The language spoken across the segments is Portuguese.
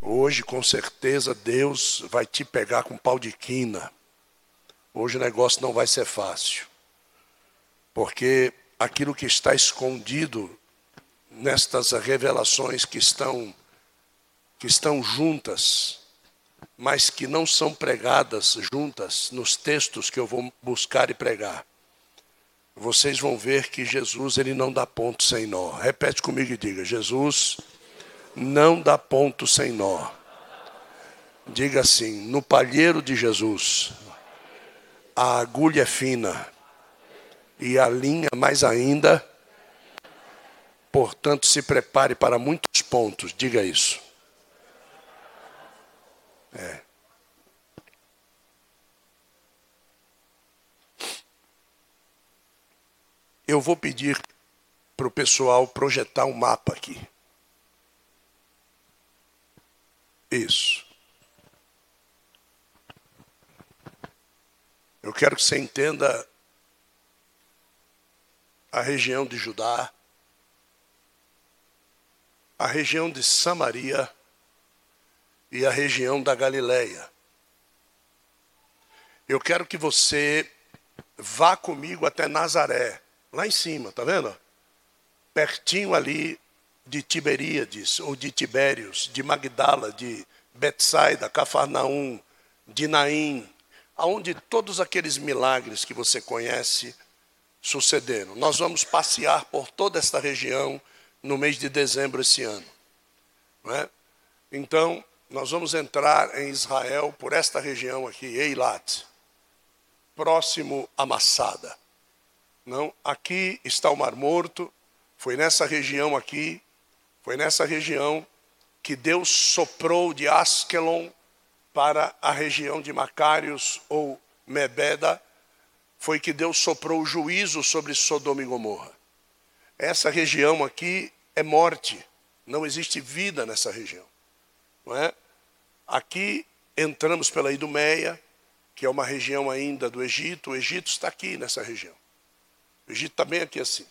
Hoje, com certeza, Deus vai te pegar com pau de quina. Hoje o negócio não vai ser fácil. Porque aquilo que está escondido nestas revelações que estão que estão juntas, mas que não são pregadas juntas nos textos que eu vou buscar e pregar. Vocês vão ver que Jesus ele não dá ponto sem nó. Repete comigo e diga: Jesus não dá ponto sem nó. Diga assim: no palheiro de Jesus, a agulha é fina e a linha mais ainda. Portanto, se prepare para muitos pontos. Diga isso. É. Eu vou pedir para o pessoal projetar um mapa aqui. Isso. Eu quero que você entenda a região de Judá, a região de Samaria e a região da Galileia. Eu quero que você vá comigo até Nazaré, lá em cima, tá vendo? Pertinho ali de Tiberíades ou de Tibérios, de Magdala, de Betsaida, Cafarnaum, de Naim, aonde todos aqueles milagres que você conhece sucederam. Nós vamos passear por toda esta região no mês de dezembro esse ano. É? Então, nós vamos entrar em Israel por esta região aqui, Eilat, próximo a Massada. Não, aqui está o Mar Morto, foi nessa região aqui foi nessa região que Deus soprou de Askelon para a região de Macários ou Mebeda, foi que Deus soprou o juízo sobre Sodoma e Gomorra. Essa região aqui é morte, não existe vida nessa região. Não é? Aqui entramos pela Idumeia, que é uma região ainda do Egito, o Egito está aqui nessa região. O Egito está bem aqui assim.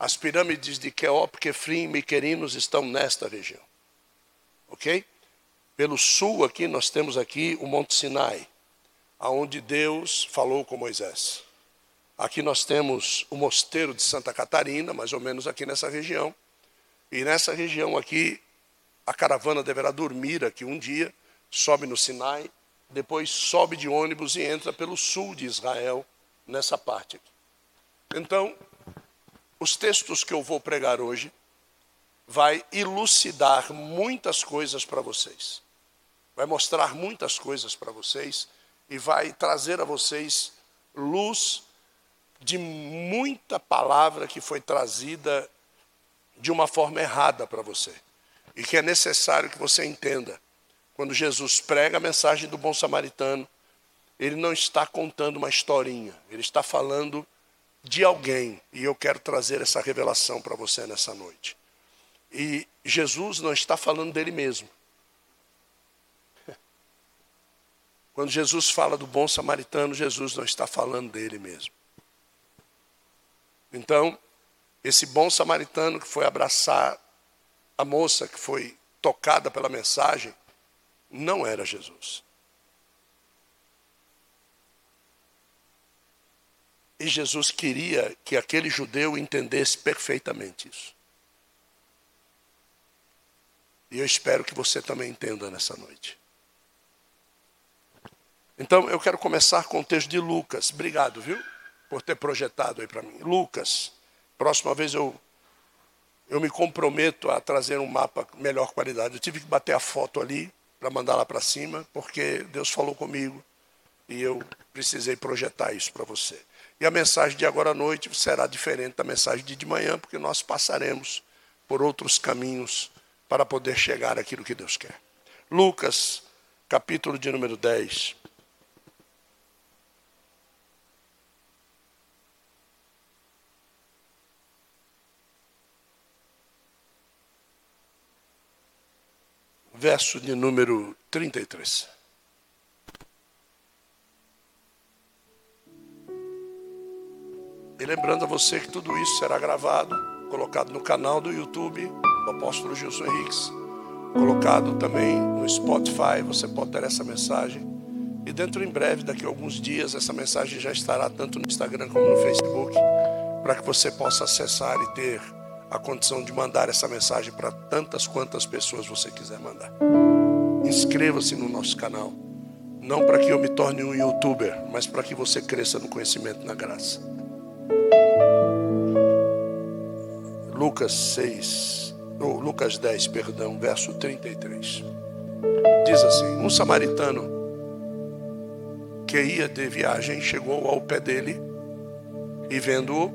As pirâmides de Keop, Kefrim e Miquerinos estão nesta região. Ok? Pelo sul aqui nós temos aqui o Monte Sinai, aonde Deus falou com Moisés. Aqui nós temos o mosteiro de Santa Catarina, mais ou menos aqui nessa região. E nessa região aqui, a caravana deverá dormir aqui um dia, sobe no Sinai, depois sobe de ônibus e entra pelo sul de Israel, nessa parte. Então, os textos que eu vou pregar hoje vai elucidar muitas coisas para vocês. Vai mostrar muitas coisas para vocês e vai trazer a vocês luz de muita palavra que foi trazida de uma forma errada para você. E que é necessário que você entenda. Quando Jesus prega a mensagem do bom samaritano, ele não está contando uma historinha, ele está falando de alguém, e eu quero trazer essa revelação para você nessa noite. E Jesus não está falando dele mesmo. Quando Jesus fala do bom samaritano, Jesus não está falando dele mesmo. Então, esse bom samaritano que foi abraçar a moça que foi tocada pela mensagem, não era Jesus. E Jesus queria que aquele judeu entendesse perfeitamente isso. E eu espero que você também entenda nessa noite. Então, eu quero começar com o texto de Lucas. Obrigado, viu? Por ter projetado aí para mim. Lucas. Próxima vez eu, eu me comprometo a trazer um mapa melhor qualidade. Eu tive que bater a foto ali para mandar lá para cima, porque Deus falou comigo e eu precisei projetar isso para você. E a mensagem de agora à noite será diferente da mensagem de de manhã, porque nós passaremos por outros caminhos para poder chegar àquilo que Deus quer. Lucas, capítulo de número 10. Verso de número 33. E lembrando a você que tudo isso será gravado, colocado no canal do YouTube do apóstolo Gilson Henriques, colocado também no Spotify. Você pode ter essa mensagem. E dentro em breve, daqui a alguns dias, essa mensagem já estará tanto no Instagram como no Facebook, para que você possa acessar e ter a condição de mandar essa mensagem para tantas quantas pessoas você quiser mandar. Inscreva-se no nosso canal. Não para que eu me torne um youtuber, mas para que você cresça no conhecimento e na graça. Lucas 6, ou Lucas 10, perdão, verso 33. Diz assim: Um samaritano que ia de viagem chegou ao pé dele e vendo-o,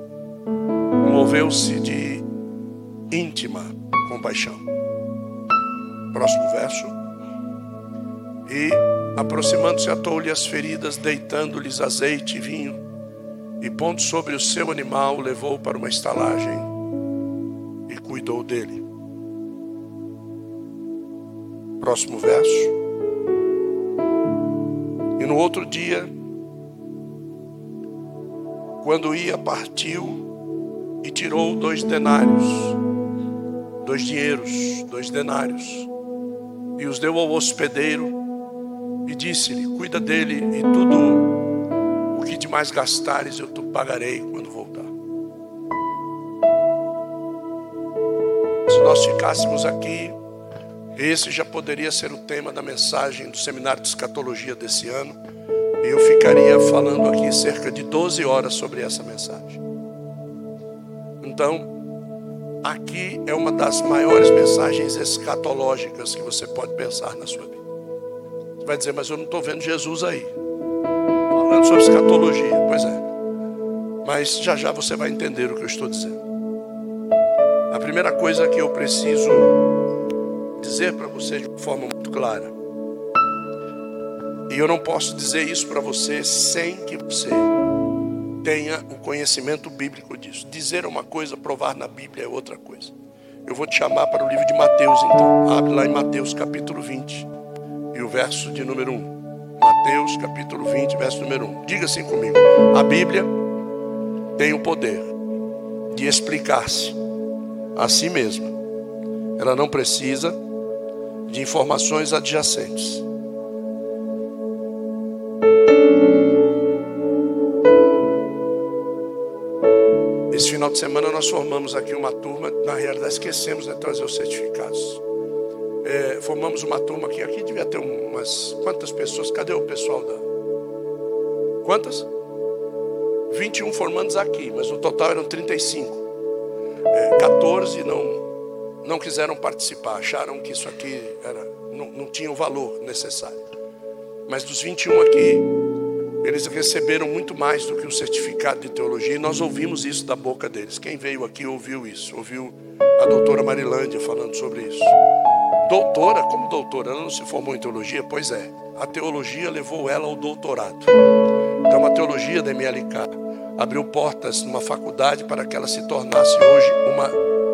moveu-se de íntima compaixão. Próximo verso. E aproximando-se, atou-lhe as feridas, deitando-lhes azeite e vinho, e pondo sobre o seu animal, levou para uma estalagem cuidou dele. Próximo verso. E no outro dia, quando ia, partiu e tirou dois denários, dois dinheiros, dois denários, e os deu ao hospedeiro e disse-lhe: Cuida dele e tudo o que de mais gastares eu te pagarei quando voltar. Nós ficássemos aqui, esse já poderia ser o tema da mensagem do seminário de escatologia desse ano. E eu ficaria falando aqui cerca de 12 horas sobre essa mensagem. Então, aqui é uma das maiores mensagens escatológicas que você pode pensar na sua vida. Você vai dizer, mas eu não estou vendo Jesus aí. Falando sobre escatologia. Pois é. Mas já já você vai entender o que eu estou dizendo. A primeira coisa que eu preciso dizer para você de forma muito clara, e eu não posso dizer isso para você sem que você tenha o conhecimento bíblico disso. Dizer uma coisa, provar na Bíblia é outra coisa. Eu vou te chamar para o livro de Mateus, então. Abre lá em Mateus capítulo 20 e o verso de número 1. Mateus capítulo 20, verso número 1. Diga assim comigo: A Bíblia tem o poder de explicar-se a si mesma. Ela não precisa de informações adjacentes. Esse final de semana nós formamos aqui uma turma, na realidade esquecemos de trazer os certificados. É, formamos uma turma aqui, aqui devia ter umas quantas pessoas? Cadê o pessoal da? Quantas? 21 formandos aqui, mas no total eram 35 é, 14 não, não quiseram participar, acharam que isso aqui era, não, não tinha o valor necessário. Mas dos 21 aqui, eles receberam muito mais do que um certificado de teologia e nós ouvimos isso da boca deles. Quem veio aqui ouviu isso, ouviu a doutora Marilândia falando sobre isso. Doutora, como doutora, ela não se formou em teologia? Pois é, a teologia levou ela ao doutorado. Então, a teologia da MLK abriu portas numa faculdade para que ela se tornasse hoje uma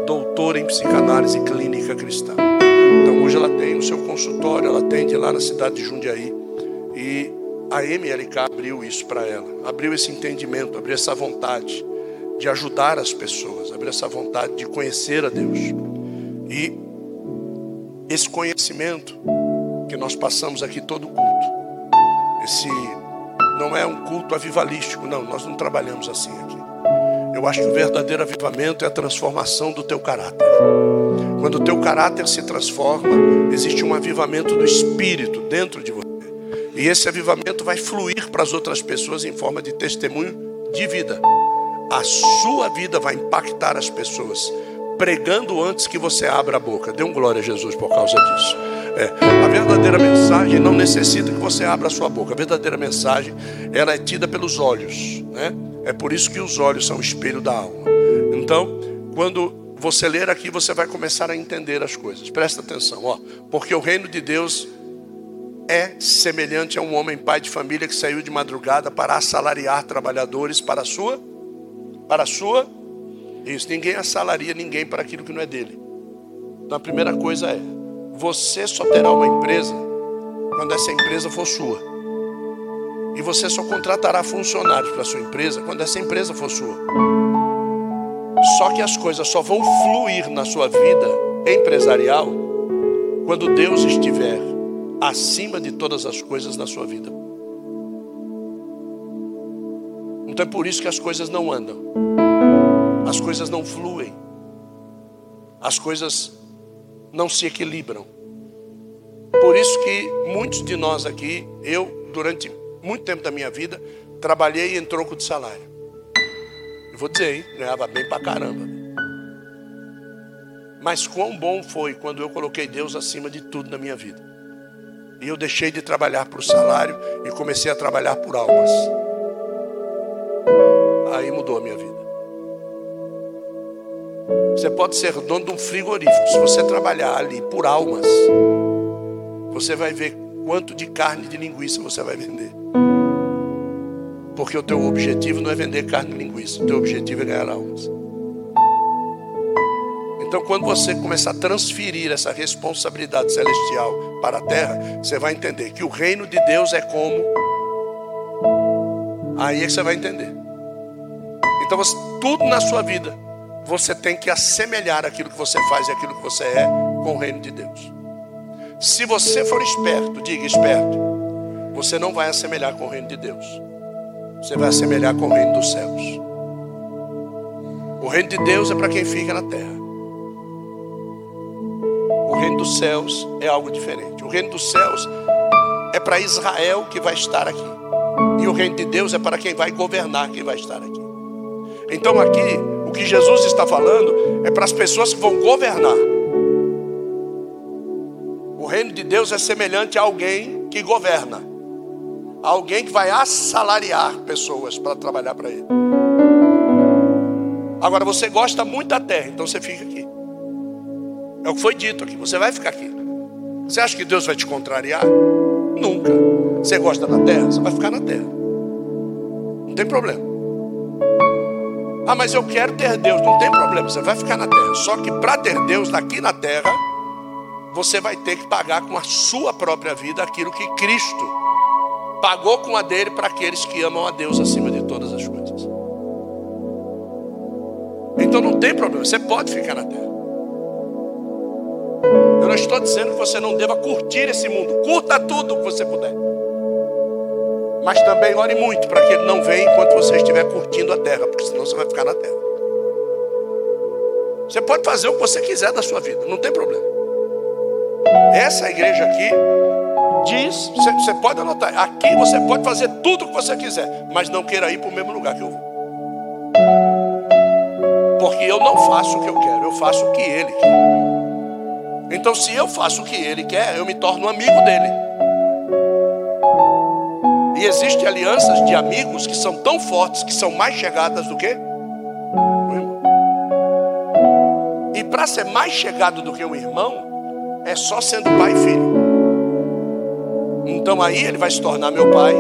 doutora em psicanálise clínica cristã. Então hoje ela tem no seu consultório, ela atende lá na cidade de Jundiaí e a MLK abriu isso para ela, abriu esse entendimento, abriu essa vontade de ajudar as pessoas, abriu essa vontade de conhecer a Deus. E esse conhecimento que nós passamos aqui todo culto, esse não é um culto avivalístico, não, nós não trabalhamos assim aqui. Eu acho que o verdadeiro avivamento é a transformação do teu caráter. Quando o teu caráter se transforma, existe um avivamento do espírito dentro de você. E esse avivamento vai fluir para as outras pessoas em forma de testemunho de vida. A sua vida vai impactar as pessoas, pregando antes que você abra a boca. Dê um glória a Jesus por causa disso. É, a verdadeira mensagem não necessita que você abra a sua boca. A verdadeira mensagem, ela é tida pelos olhos, né? É por isso que os olhos são o espelho da alma. Então, quando você ler aqui, você vai começar a entender as coisas. Presta atenção, ó, porque o reino de Deus é semelhante a um homem pai de família que saiu de madrugada para assalariar trabalhadores para a sua para a sua isso, ninguém assalaria ninguém para aquilo que não é dele. Então a primeira coisa é você só terá uma empresa quando essa empresa for sua. E você só contratará funcionários para sua empresa quando essa empresa for sua. Só que as coisas só vão fluir na sua vida empresarial quando Deus estiver acima de todas as coisas na sua vida. Então é por isso que as coisas não andam, as coisas não fluem, as coisas não se equilibram. Por isso que muitos de nós aqui, eu, durante muito tempo da minha vida, trabalhei em troco de salário. Eu vou dizer, hein? ganhava bem pra caramba. Mas quão bom foi quando eu coloquei Deus acima de tudo na minha vida. E eu deixei de trabalhar por salário e comecei a trabalhar por almas aí mudou a minha vida. Você pode ser dono de um frigorífico. Se você trabalhar ali por almas, você vai ver quanto de carne de linguiça você vai vender. Porque o teu objetivo não é vender carne de linguiça, o teu objetivo é ganhar almas. Então, quando você começar a transferir essa responsabilidade celestial para a terra, você vai entender que o reino de Deus é como. Aí é que você vai entender. Então, você, tudo na sua vida, você tem que assemelhar aquilo que você faz e aquilo que você é com o reino de Deus. Se você for esperto, diga esperto, você não vai assemelhar com o reino de Deus. Você vai assemelhar com o reino dos céus. O reino de Deus é para quem fica na terra. O reino dos céus é algo diferente. O reino dos céus é para Israel que vai estar aqui. E o reino de Deus é para quem vai governar, que vai estar aqui. Então aqui, o que Jesus está falando é para as pessoas que vão governar. O reino de Deus é semelhante a alguém que governa. Alguém que vai assalariar pessoas para trabalhar para ele. Agora você gosta muito da terra, então você fica aqui. É o que foi dito aqui, você vai ficar aqui. Você acha que Deus vai te contrariar? Nunca. Você gosta da terra? Você vai ficar na terra. Não tem problema. Ah, mas eu quero ter Deus. Não tem problema, você vai ficar na terra. Só que para ter Deus aqui na terra, você vai ter que pagar com a sua própria vida aquilo que Cristo pagou com a dele para aqueles que amam a Deus acima de todas as coisas. Então não tem problema, você pode ficar na terra. Eu não estou dizendo que você não deva curtir esse mundo. Curta tudo que você puder. Mas também ore muito para que ele não venha enquanto você estiver curtindo a terra, porque senão você vai ficar na terra. Você pode fazer o que você quiser da sua vida, não tem problema. Essa igreja aqui diz, você, pode anotar, aqui você pode fazer tudo o que você quiser, mas não queira ir para o mesmo lugar que eu vou. Porque eu não faço o que eu quero, eu faço o que ele quer. Então, se eu faço o que ele quer, eu me torno amigo dele. E existem alianças de amigos que são tão fortes, que são mais chegadas do que o irmão. E para ser mais chegado do que o irmão, é só sendo pai e filho. Então aí ele vai se tornar meu pai,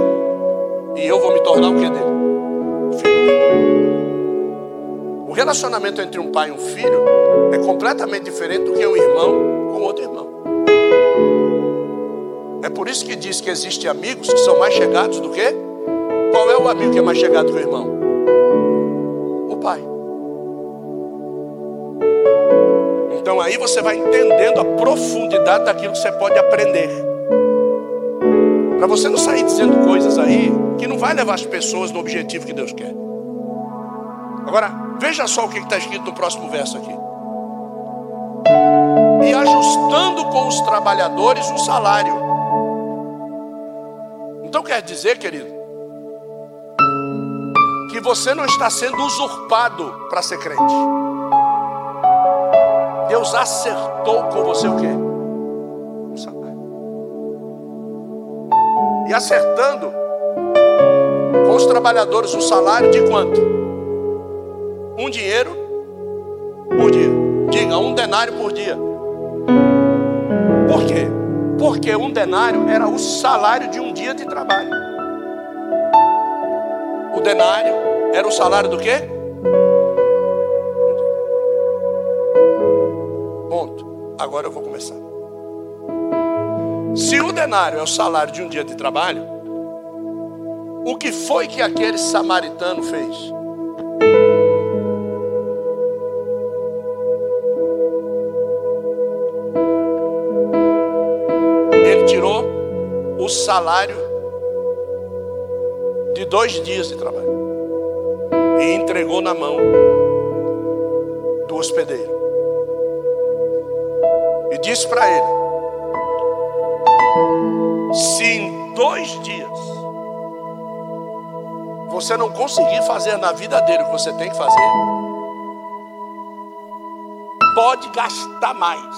e eu vou me tornar o que dele? Filho dele. O relacionamento entre um pai e um filho é completamente diferente do que um irmão com outro irmão. Por isso que diz que existem amigos que são mais chegados do que? Qual é o amigo que é mais chegado que o irmão? O pai. Então aí você vai entendendo a profundidade daquilo que você pode aprender. Para você não sair dizendo coisas aí que não vai levar as pessoas no objetivo que Deus quer. Agora, veja só o que está escrito no próximo verso aqui. E ajustando com os trabalhadores o salário então quer dizer, querido, que você não está sendo usurpado para ser crente. Deus acertou com você o quê? E acertando com os trabalhadores o salário de quanto? Um dinheiro por dia. Diga, um denário por dia. Por quê? Porque um denário era o salário de um dia de trabalho. O denário era o salário do quê? Ponto. Agora eu vou começar. Se o denário é o salário de um dia de trabalho, o que foi que aquele samaritano fez? Salário de dois dias de trabalho e entregou na mão do hospedeiro. E disse para ele: Se em dois dias você não conseguir fazer na vida dele o que você tem que fazer, pode gastar mais.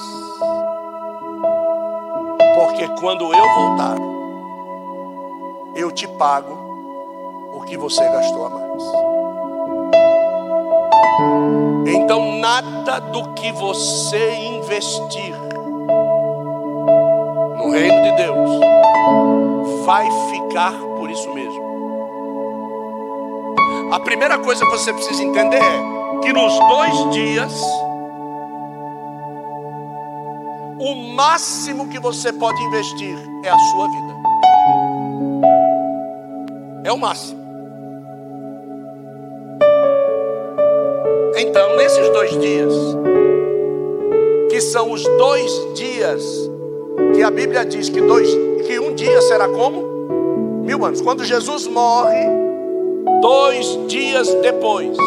Porque quando eu voltar, eu te pago o que você gastou a mais. Então, nada do que você investir no reino de Deus vai ficar por isso mesmo. A primeira coisa que você precisa entender é que nos dois dias, o máximo que você pode investir é a sua vida. O máximo. Então, nesses dois dias, que são os dois dias que a Bíblia diz que, dois, que um dia será como? Mil anos. Quando Jesus morre, Dois dias depois,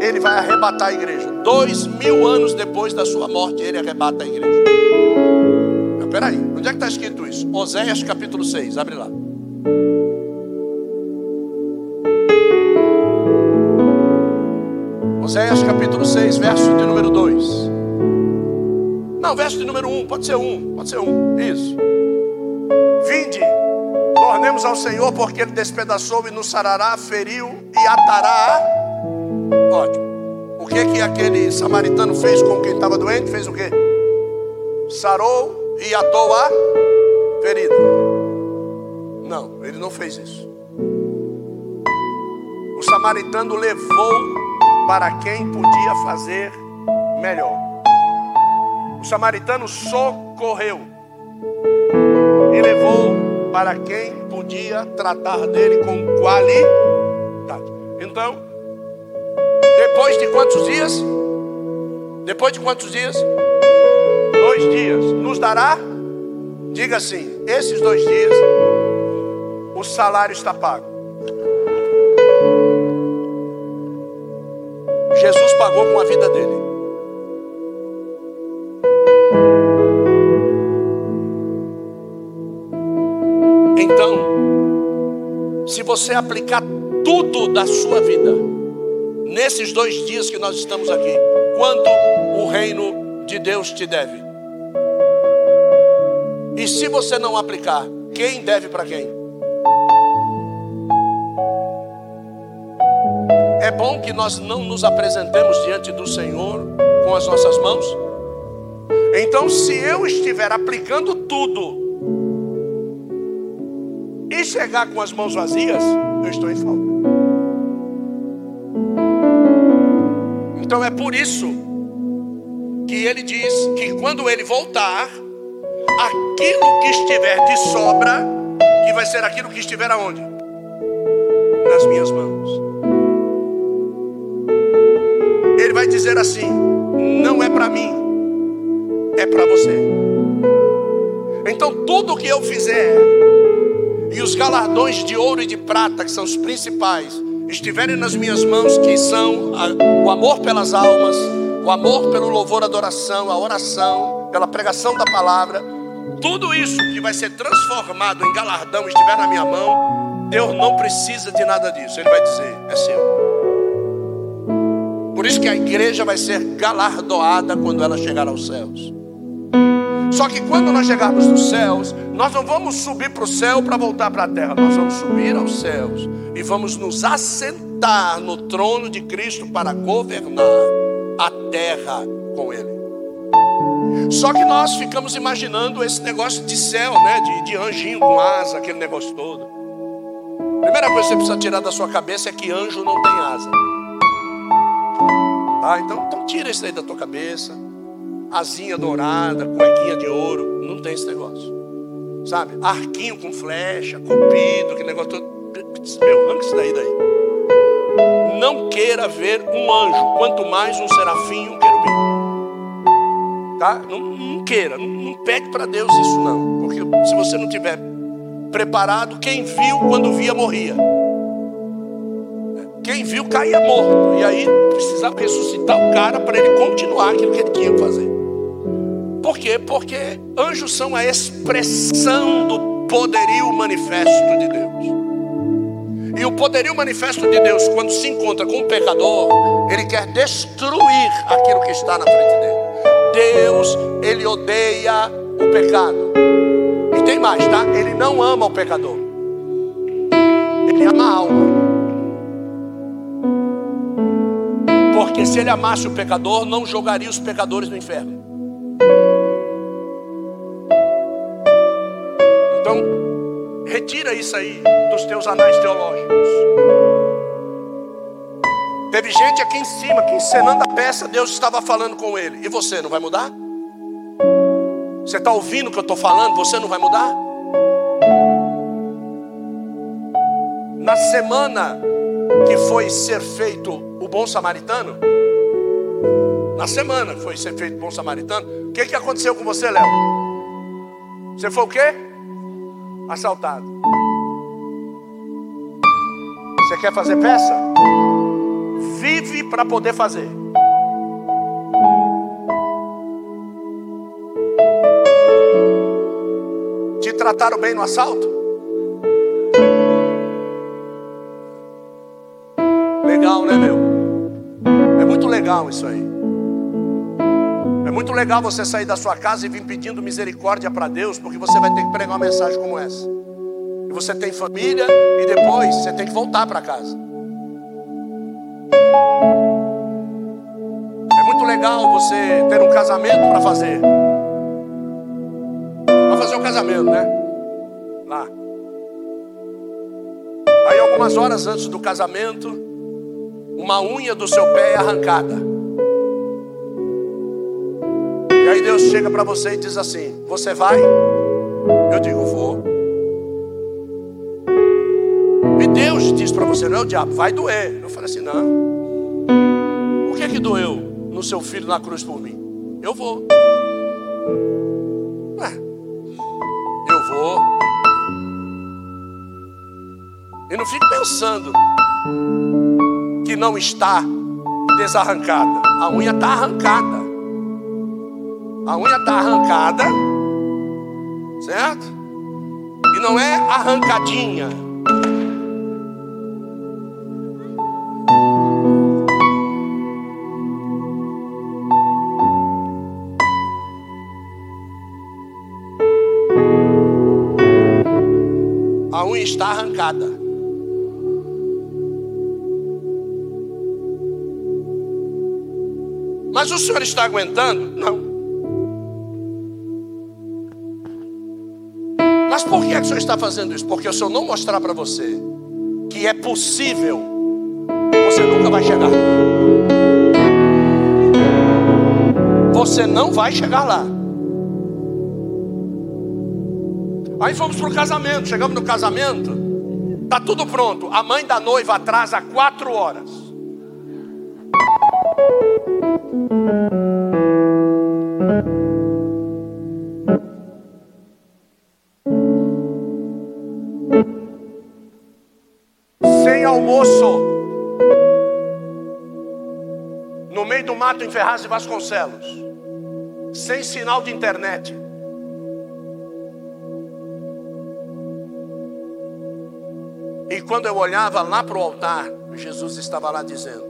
ele vai arrebatar a igreja. Dois mil anos depois da sua morte, ele arrebata a igreja. Mas peraí, onde é que está escrito isso? Oséias capítulo 6, abre lá. Oséias capítulo 6, verso de número 2. Não, verso de número 1, pode ser 1, pode ser 1, isso. Vinde, Tornemos ao Senhor, porque Ele despedaçou e nos sarará, feriu e atará. Ótimo. O que que aquele samaritano fez com quem estava doente? Fez o quê? Sarou e atou a ferida. Não, ele não fez isso. O samaritano levou para quem podia fazer melhor. O samaritano socorreu e levou para quem podia tratar dele com qualidade. Então, depois de quantos dias? Depois de quantos dias? Dois dias. Nos dará? Diga assim: esses dois dias, o salário está pago. Jesus pagou com a vida dele. se você aplicar tudo da sua vida nesses dois dias que nós estamos aqui, quanto o reino de Deus te deve? E se você não aplicar, quem deve para quem? É bom que nós não nos apresentemos diante do Senhor com as nossas mãos. Então, se eu estiver aplicando tudo e chegar com as mãos vazias, eu estou em falta. Então é por isso que ele diz que quando ele voltar, aquilo que estiver de sobra, que vai ser aquilo que estiver aonde? Nas minhas mãos. Dizer assim: não é para mim, é para você. Então tudo que eu fizer e os galardões de ouro e de prata, que são os principais, estiverem nas minhas mãos, que são o amor pelas almas, o amor pelo louvor, adoração, a oração, pela pregação da palavra, tudo isso que vai ser transformado em galardão estiver na minha mão, Deus não precisa de nada disso. Ele vai dizer: é seu. Por isso que a igreja vai ser galardoada quando ela chegar aos céus. Só que quando nós chegarmos nos céus, nós não vamos subir para o céu para voltar para a terra, nós vamos subir aos céus e vamos nos assentar no trono de Cristo para governar a terra com Ele. Só que nós ficamos imaginando esse negócio de céu, né? De, de anjinho com asa, aquele negócio todo. Primeira coisa que você precisa tirar da sua cabeça é que anjo não tem asa. Tá? Então, então tira isso aí da tua cabeça asinha dourada, cuequinha de ouro. Não tem esse negócio. Sabe? Arquinho com flecha, cupido, aquele negócio todo. Meu, arranca isso daí daí. Não queira ver um anjo, quanto mais um serafim um querubim. Tá? Não, não queira, não, não pede para Deus isso não. Porque se você não tiver preparado, quem viu quando via morria. Quem viu caía morto. E aí precisava ressuscitar o cara para ele continuar aquilo que ele tinha fazer. Por quê? Porque anjos são a expressão do poderio manifesto de Deus. E o poderio manifesto de Deus, quando se encontra com um pecador, ele quer destruir aquilo que está na frente dele. Deus, ele odeia o pecado. E tem mais, tá? Ele não ama o pecador. Ele ama a alma. Porque se ele amasse o pecador, não jogaria os pecadores no inferno. Então, retira isso aí dos teus anais teológicos. Teve gente aqui em cima que encenando a peça, Deus estava falando com ele. E você não vai mudar? Você está ouvindo o que eu estou falando? Você não vai mudar? Na semana que foi ser feito o bom samaritano, na semana foi ser feito bom samaritano, o que, que aconteceu com você, Léo? Você foi o quê? Assaltado. Você quer fazer peça? Vive para poder fazer. Te trataram bem no assalto? Legal isso aí. É muito legal você sair da sua casa e vir pedindo misericórdia para Deus, porque você vai ter que pregar uma mensagem como essa. E você tem família e depois você tem que voltar para casa. É muito legal você ter um casamento para fazer. Para fazer o casamento, né? Lá. Aí algumas horas antes do casamento, uma unha do seu pé é arrancada. E aí Deus chega para você e diz assim: Você vai? Eu digo: Vou. E Deus diz para você: Não é o diabo, vai doer. Eu falei assim: Não. Por que que doeu no seu filho na cruz por mim? Eu vou. Eu vou. E não fique pensando que não está desarrancada. A unha está arrancada. A unha está arrancada, certo? E não é arrancadinha. A unha está arrancada. Mas o senhor está aguentando? Não. Por que, é que o senhor está fazendo isso? Porque se eu não mostrar para você que é possível, você nunca vai chegar. Você não vai chegar lá. Aí fomos para o casamento. Chegamos no casamento. Tá tudo pronto. A mãe da noiva atrasa quatro horas. Almoço no meio do mato em Ferraz de Vasconcelos, sem sinal de internet. E quando eu olhava lá para o altar, Jesus estava lá dizendo: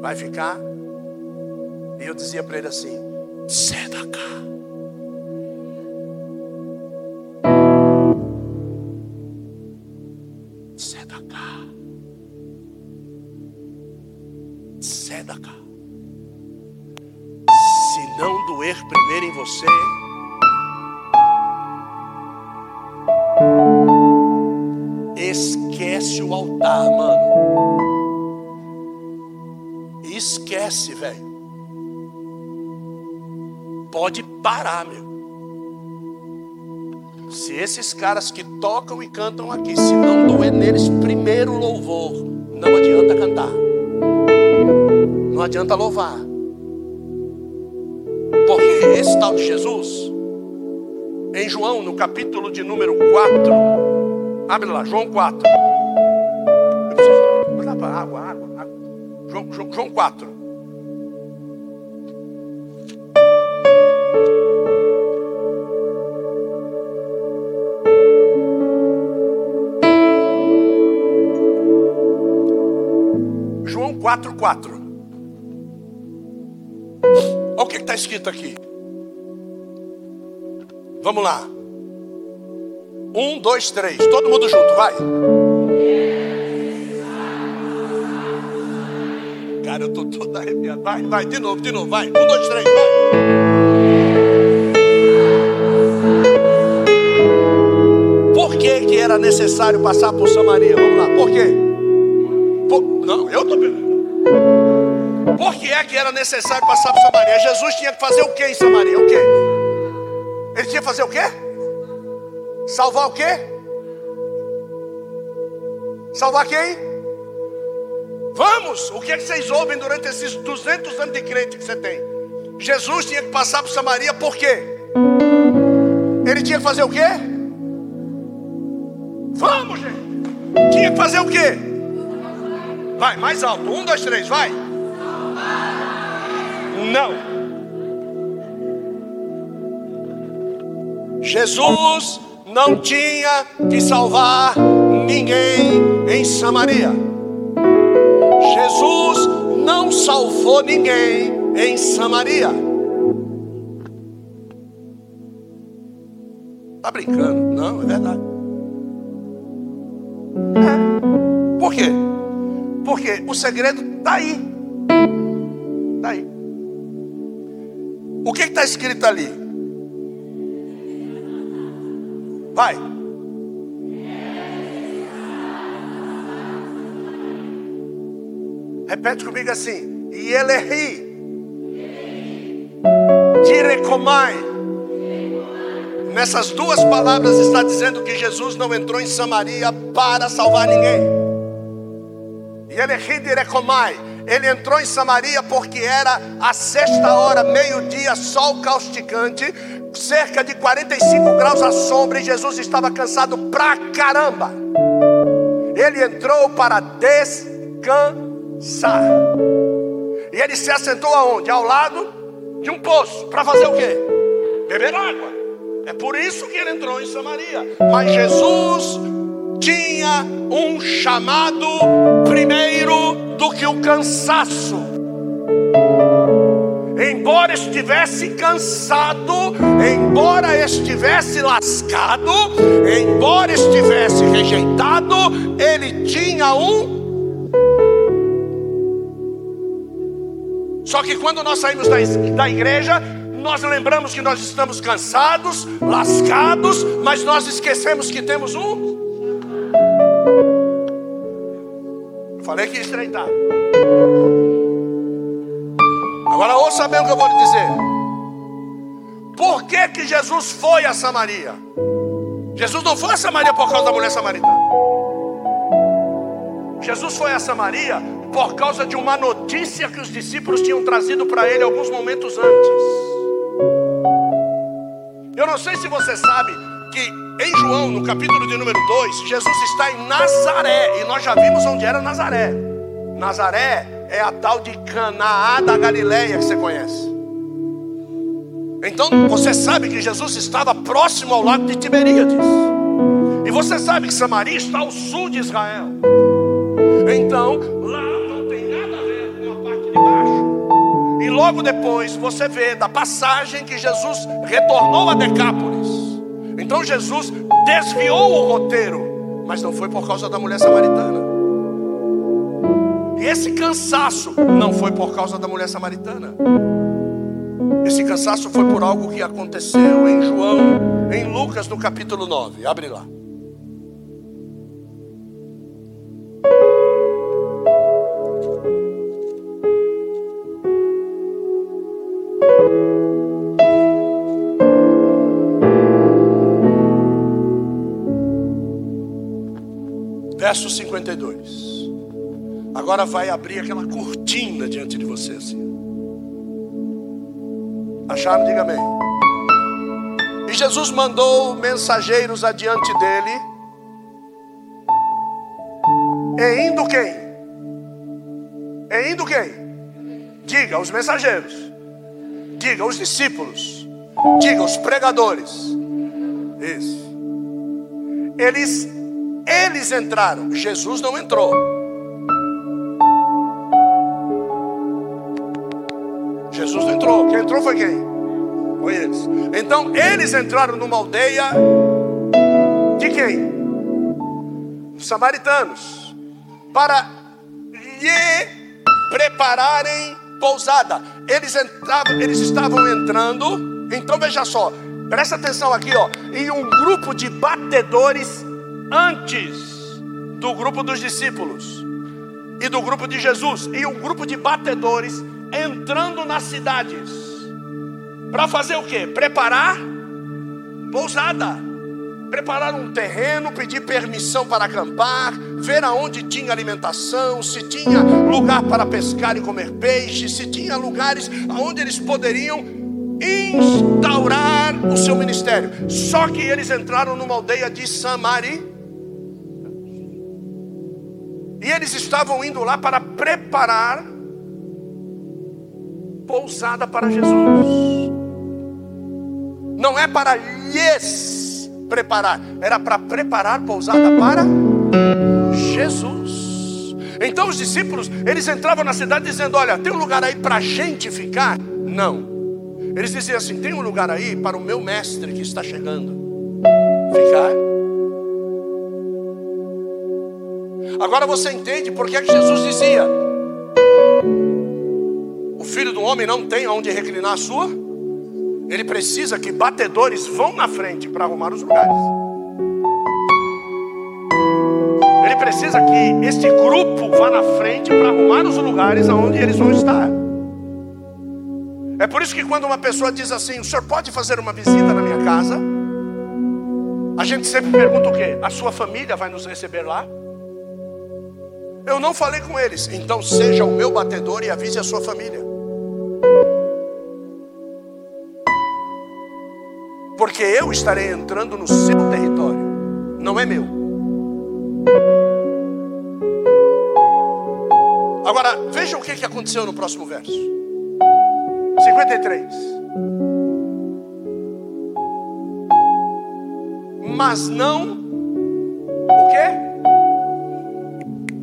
Vai ficar? E eu dizia para ele assim: cá. Você. Esquece o altar, mano. Esquece, velho. Pode parar, meu. Se esses caras que tocam e cantam aqui, se não doer neles primeiro louvor, não adianta cantar. Não adianta louvar. Esse tal de Jesus, em João, no capítulo de número 4, abre lá, João 4. Eu preciso, água, água, água. João, João, João 4. João 4, 4. Olha o que está escrito aqui. Vamos lá. Um, dois, três. Todo mundo junto, vai. Cara, eu tô todo arrepiado. Vai, vai, de novo, de novo, vai. Um, dois, três, vai. Por que, que era necessário passar por Samaria? Vamos lá, por quê? Por... Não, eu estou perguntando. Por que é que era necessário passar por Samaria? Jesus tinha que fazer o que em Samaria? O que? Tinha que fazer o quê? Salvar o quê? Salvar quem? Vamos! O que é que vocês ouvem durante esses 200 anos de crente que você tem? Jesus tinha que passar por Samaria por quê? Ele tinha que fazer o quê? Vamos, gente! Tinha que fazer o quê? Vai, mais alto. Um, dois, três, vai. Não. Jesus não tinha que salvar ninguém em Samaria. Jesus não salvou ninguém em Samaria. Tá brincando? Não, é verdade. É. Por quê? Porque o segredo está aí. Está aí. O que está escrito ali? Vai. Repete comigo assim. E ele ri. Tirecomai. Nessas duas palavras está dizendo que Jesus não entrou em Samaria para salvar ninguém. E ele ri direcomai. Ele entrou em Samaria porque era a sexta hora, meio-dia, sol causticante cerca de 45 graus à sombra e Jesus estava cansado pra caramba. Ele entrou para descansar. E ele se assentou aonde? Ao lado de um poço. Para fazer o quê? Beber água. É por isso que ele entrou em Samaria. Mas Jesus tinha um chamado primeiro do que o cansaço embora estivesse cansado, embora estivesse lascado, embora estivesse rejeitado, ele tinha um. Só que quando nós saímos da, da igreja, nós lembramos que nós estamos cansados, lascados, mas nós esquecemos que temos um. Falei que ia estreitar. Agora ouça bem o que eu vou lhe dizer. Por que, que Jesus foi a Samaria? Jesus não foi a Samaria por causa da mulher samaritana. Jesus foi a Samaria por causa de uma notícia que os discípulos tinham trazido para ele alguns momentos antes. Eu não sei se você sabe que em João, no capítulo de número 2, Jesus está em Nazaré, e nós já vimos onde era Nazaré. Nazaré é a tal de Canaã da Galileia que você conhece. Então você sabe que Jesus estava próximo ao lago de Tiberíades. E você sabe que Samaria está ao sul de Israel. Então, lá não tem nada a ver com a parte de baixo. E logo depois você vê da passagem que Jesus retornou a Decápolis. Então Jesus desviou o roteiro, mas não foi por causa da mulher samaritana. Esse cansaço não foi por causa da mulher samaritana. Esse cansaço foi por algo que aconteceu em João, em Lucas, no capítulo 9. Abre lá. Verso 52 agora vai abrir aquela cortina diante de você assim. Acharam? Diga amém. E Jesus mandou mensageiros adiante dele. E indo quem? E indo quem? Diga os mensageiros. Diga os discípulos. Diga os pregadores. Isso. Eles eles entraram. Jesus não entrou. Jesus não entrou. Quem entrou foi quem? Foi eles. Então eles entraram numa aldeia de quem? Os samaritanos. Para lhe prepararem pousada. Eles entravam, eles estavam entrando. Então veja só, presta atenção aqui, ó. Em um grupo de batedores antes do grupo dos discípulos e do grupo de Jesus e um grupo de batedores entrando nas cidades para fazer o que? Preparar pousada, preparar um terreno, pedir permissão para acampar, ver aonde tinha alimentação, se tinha lugar para pescar e comer peixe, se tinha lugares aonde eles poderiam instaurar o seu ministério. Só que eles entraram numa aldeia de Samari e eles estavam indo lá para preparar pousada para Jesus. Não é para lhes preparar, era para preparar pousada para Jesus. Então os discípulos, eles entravam na cidade dizendo: Olha, tem um lugar aí para a gente ficar? Não. Eles diziam assim: Tem um lugar aí para o meu mestre que está chegando ficar. Agora você entende por que é Jesus dizia: filho do homem não tem onde reclinar a sua. Ele precisa que batedores vão na frente para arrumar os lugares. Ele precisa que este grupo vá na frente para arrumar os lugares aonde eles vão estar. É por isso que quando uma pessoa diz assim: O senhor pode fazer uma visita na minha casa? A gente sempre pergunta o quê? A sua família vai nos receber lá? Eu não falei com eles. Então seja o meu batedor e avise a sua família. Porque eu estarei entrando no seu território, não é meu. Agora, veja o que aconteceu no próximo verso. 53. Mas não o quê?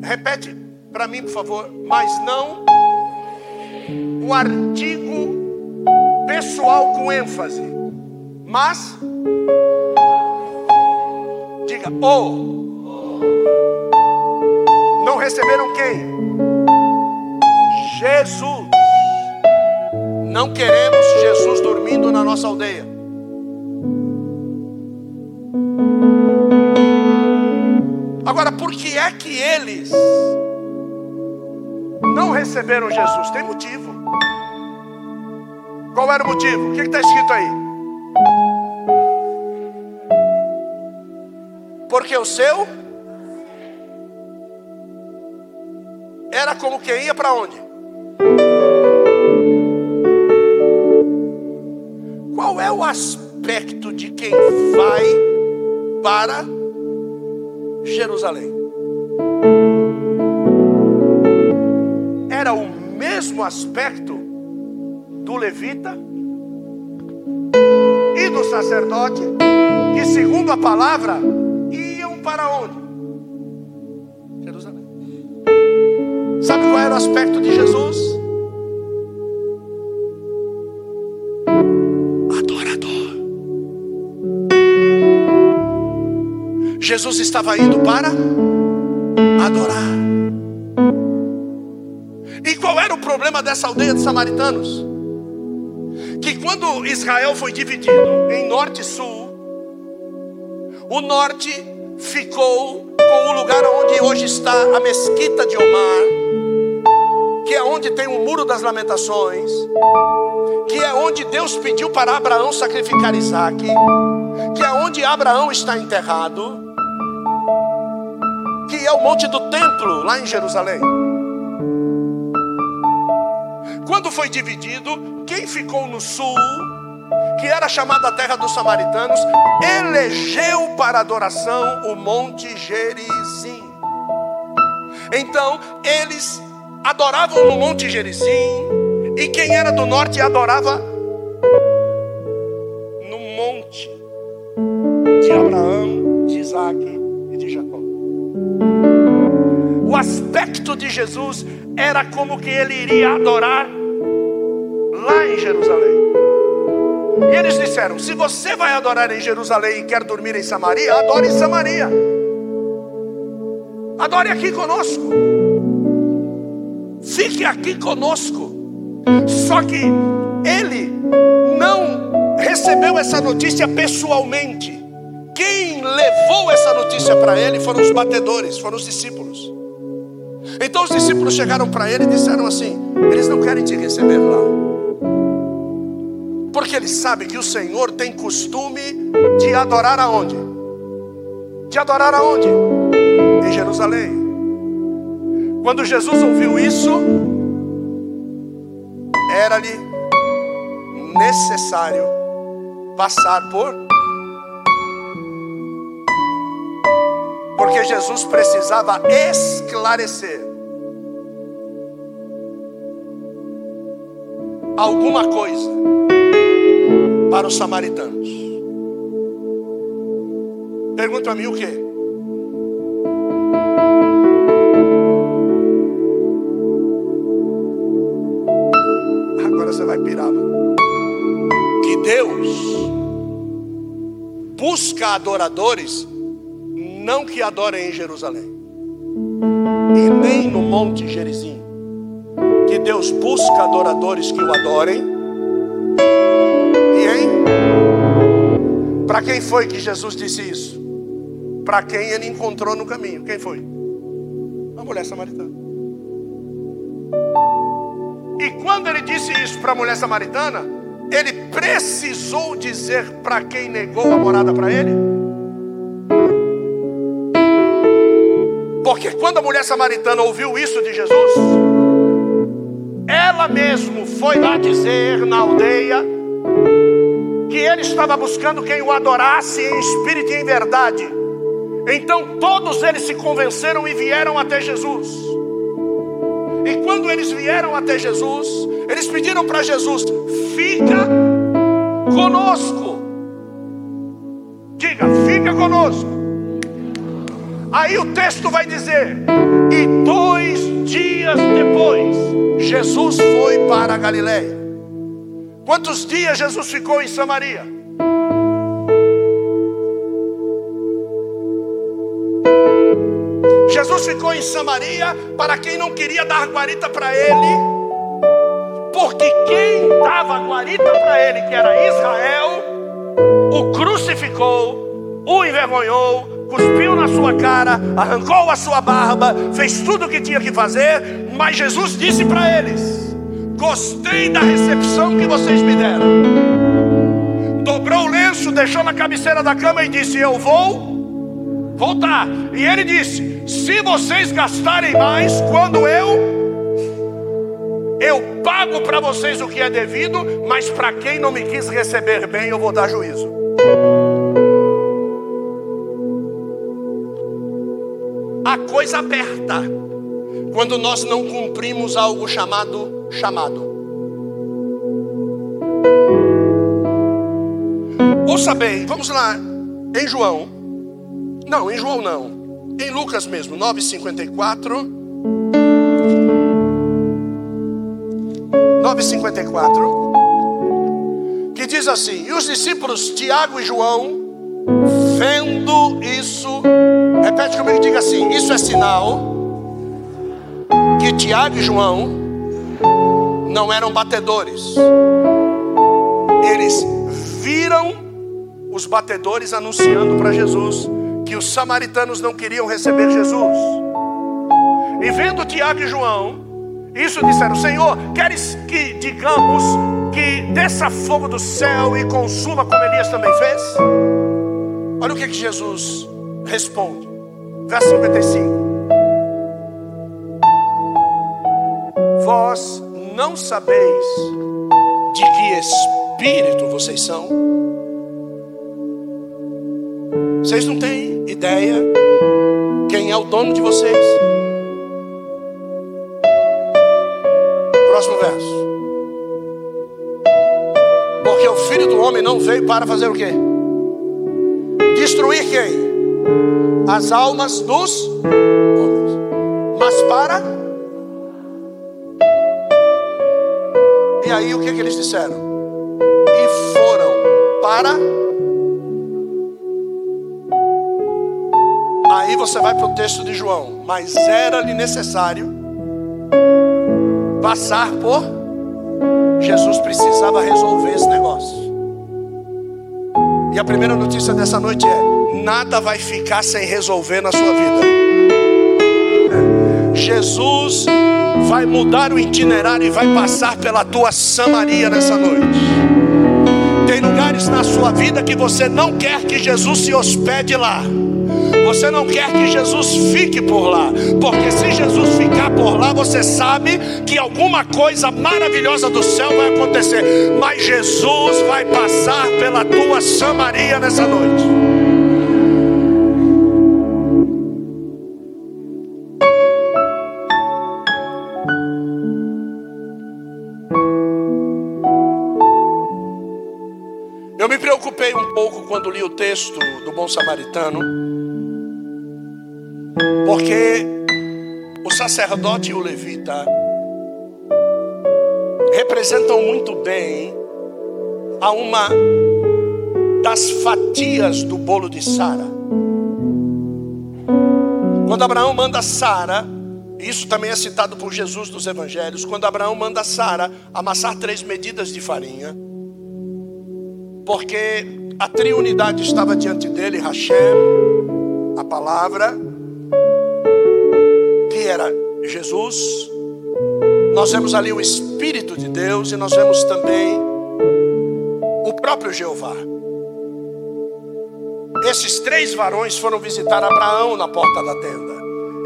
Repete para mim, por favor. Mas não o artigo pessoal com ênfase. Mas diga o. Não receberam quem? Jesus. Não queremos Jesus dormindo na nossa aldeia. Agora, por que é que eles não receberam Jesus? Tem motivo. Qual era o motivo? O que está escrito aí? Porque o seu era como quem ia para onde? Qual é o aspecto de quem vai para Jerusalém. Era o mesmo aspecto do levita e do sacerdote, que segundo a palavra para onde? Jerusalém. Sabe qual era o aspecto de Jesus? Jesus estava indo para adorar. E qual era o problema dessa aldeia de samaritanos? Que quando Israel foi dividido em norte e sul, o norte ficou com o lugar onde hoje está a mesquita de Omar, que é onde tem o muro das lamentações, que é onde Deus pediu para Abraão sacrificar Isaac, que é onde Abraão está enterrado que é o monte do templo, lá em Jerusalém. quando foi dividido, quem ficou no sul, que era chamada a terra dos samaritanos, elegeu para adoração o monte Gerizim. Então, eles adoravam no monte Gerizim, e quem era do norte adorava no monte de Abraão, de Isaac e de Jacó. O aspecto de Jesus era como que ele iria adorar lá em Jerusalém. E eles disseram: se você vai adorar em Jerusalém e quer dormir em Samaria, adore em Samaria. Adore aqui conosco. Fique aqui conosco. Só que ele não recebeu essa notícia pessoalmente. Quem levou essa notícia para ele foram os batedores, foram os discípulos. Então os discípulos chegaram para ele e disseram assim: eles não querem te receber lá. Porque eles sabem que o Senhor tem costume de adorar aonde? De adorar aonde? Em Jerusalém. Quando Jesus ouviu isso, era-lhe necessário passar por. Porque Jesus precisava esclarecer alguma coisa para os samaritanos. Pergunta a mim o que? vai pirar, mano. Que Deus busca adoradores, não que adorem em Jerusalém, e nem no Monte Gerizim. Que Deus busca adoradores que o adorem. Para quem foi que Jesus disse isso? Para quem ele encontrou no caminho. Quem foi? A mulher samaritana. E quando ele disse isso para a mulher samaritana, ele precisou dizer para quem negou a morada para ele? Porque quando a mulher samaritana ouviu isso de Jesus, ela mesmo foi lá dizer na aldeia que ele estava buscando quem o adorasse em espírito e em verdade. Então todos eles se convenceram e vieram até Jesus. E quando eles vieram até Jesus, eles pediram para Jesus: fica conosco. Diga, fica conosco. Aí o texto vai dizer: e dois dias depois, Jesus foi para a Galiléia. Quantos dias Jesus ficou em Samaria? Jesus ficou em Samaria para quem não queria dar guarita para ele, porque quem dava guarita para ele, que era Israel, o crucificou, o envergonhou, cuspiu na sua cara, arrancou a sua barba, fez tudo o que tinha que fazer, mas Jesus disse para eles: Gostei da recepção que vocês me deram. Dobrou o lenço, deixou na cabeceira da cama e disse: Eu vou voltar. E ele disse: se vocês gastarem mais, quando eu eu pago para vocês o que é devido, mas para quem não me quis receber bem, eu vou dar juízo. A coisa aperta quando nós não cumprimos algo chamado chamado. Ouça bem, vamos lá, em João. Não, em João não. Em Lucas mesmo, 9,54. 9,54. Que diz assim: E os discípulos Tiago e João, vendo isso, repete comigo diga assim: Isso é sinal que Tiago e João não eram batedores. Eles viram os batedores anunciando para Jesus que os samaritanos não queriam receber Jesus. E vendo Tiago e João, isso disseram: Senhor, queres que digamos que desça fogo do céu e consuma como Elias também fez? Olha o que, que Jesus responde, verso 55. Vós Não sabeis de que espírito vocês são? Vocês não têm ideia quem é o dono de vocês? Próximo verso. Porque o filho do homem não veio para fazer o quê? Destruir quem? As almas dos homens. Mas para. Aí o que, que eles disseram? E foram para. Aí você vai para o texto de João. Mas era-lhe necessário passar por. Jesus precisava resolver esse negócio. E a primeira notícia dessa noite é: nada vai ficar sem resolver na sua vida. Jesus vai mudar o itinerário e vai passar pela tua Samaria nessa noite. Tem lugares na sua vida que você não quer que Jesus se hospede lá. Você não quer que Jesus fique por lá, porque se Jesus ficar por lá, você sabe que alguma coisa maravilhosa do céu vai acontecer. Mas Jesus vai passar pela tua Samaria nessa noite. Quando li o texto do bom samaritano porque o sacerdote e o levita representam muito bem a uma das fatias do bolo de Sara. Quando Abraão manda Sara, isso também é citado por Jesus nos evangelhos, quando Abraão manda Sara amassar três medidas de farinha, porque a triunidade estava diante dele, Hashem, a palavra, que era Jesus, nós vemos ali o Espírito de Deus e nós vemos também o próprio Jeová. Esses três varões foram visitar Abraão na porta da tenda.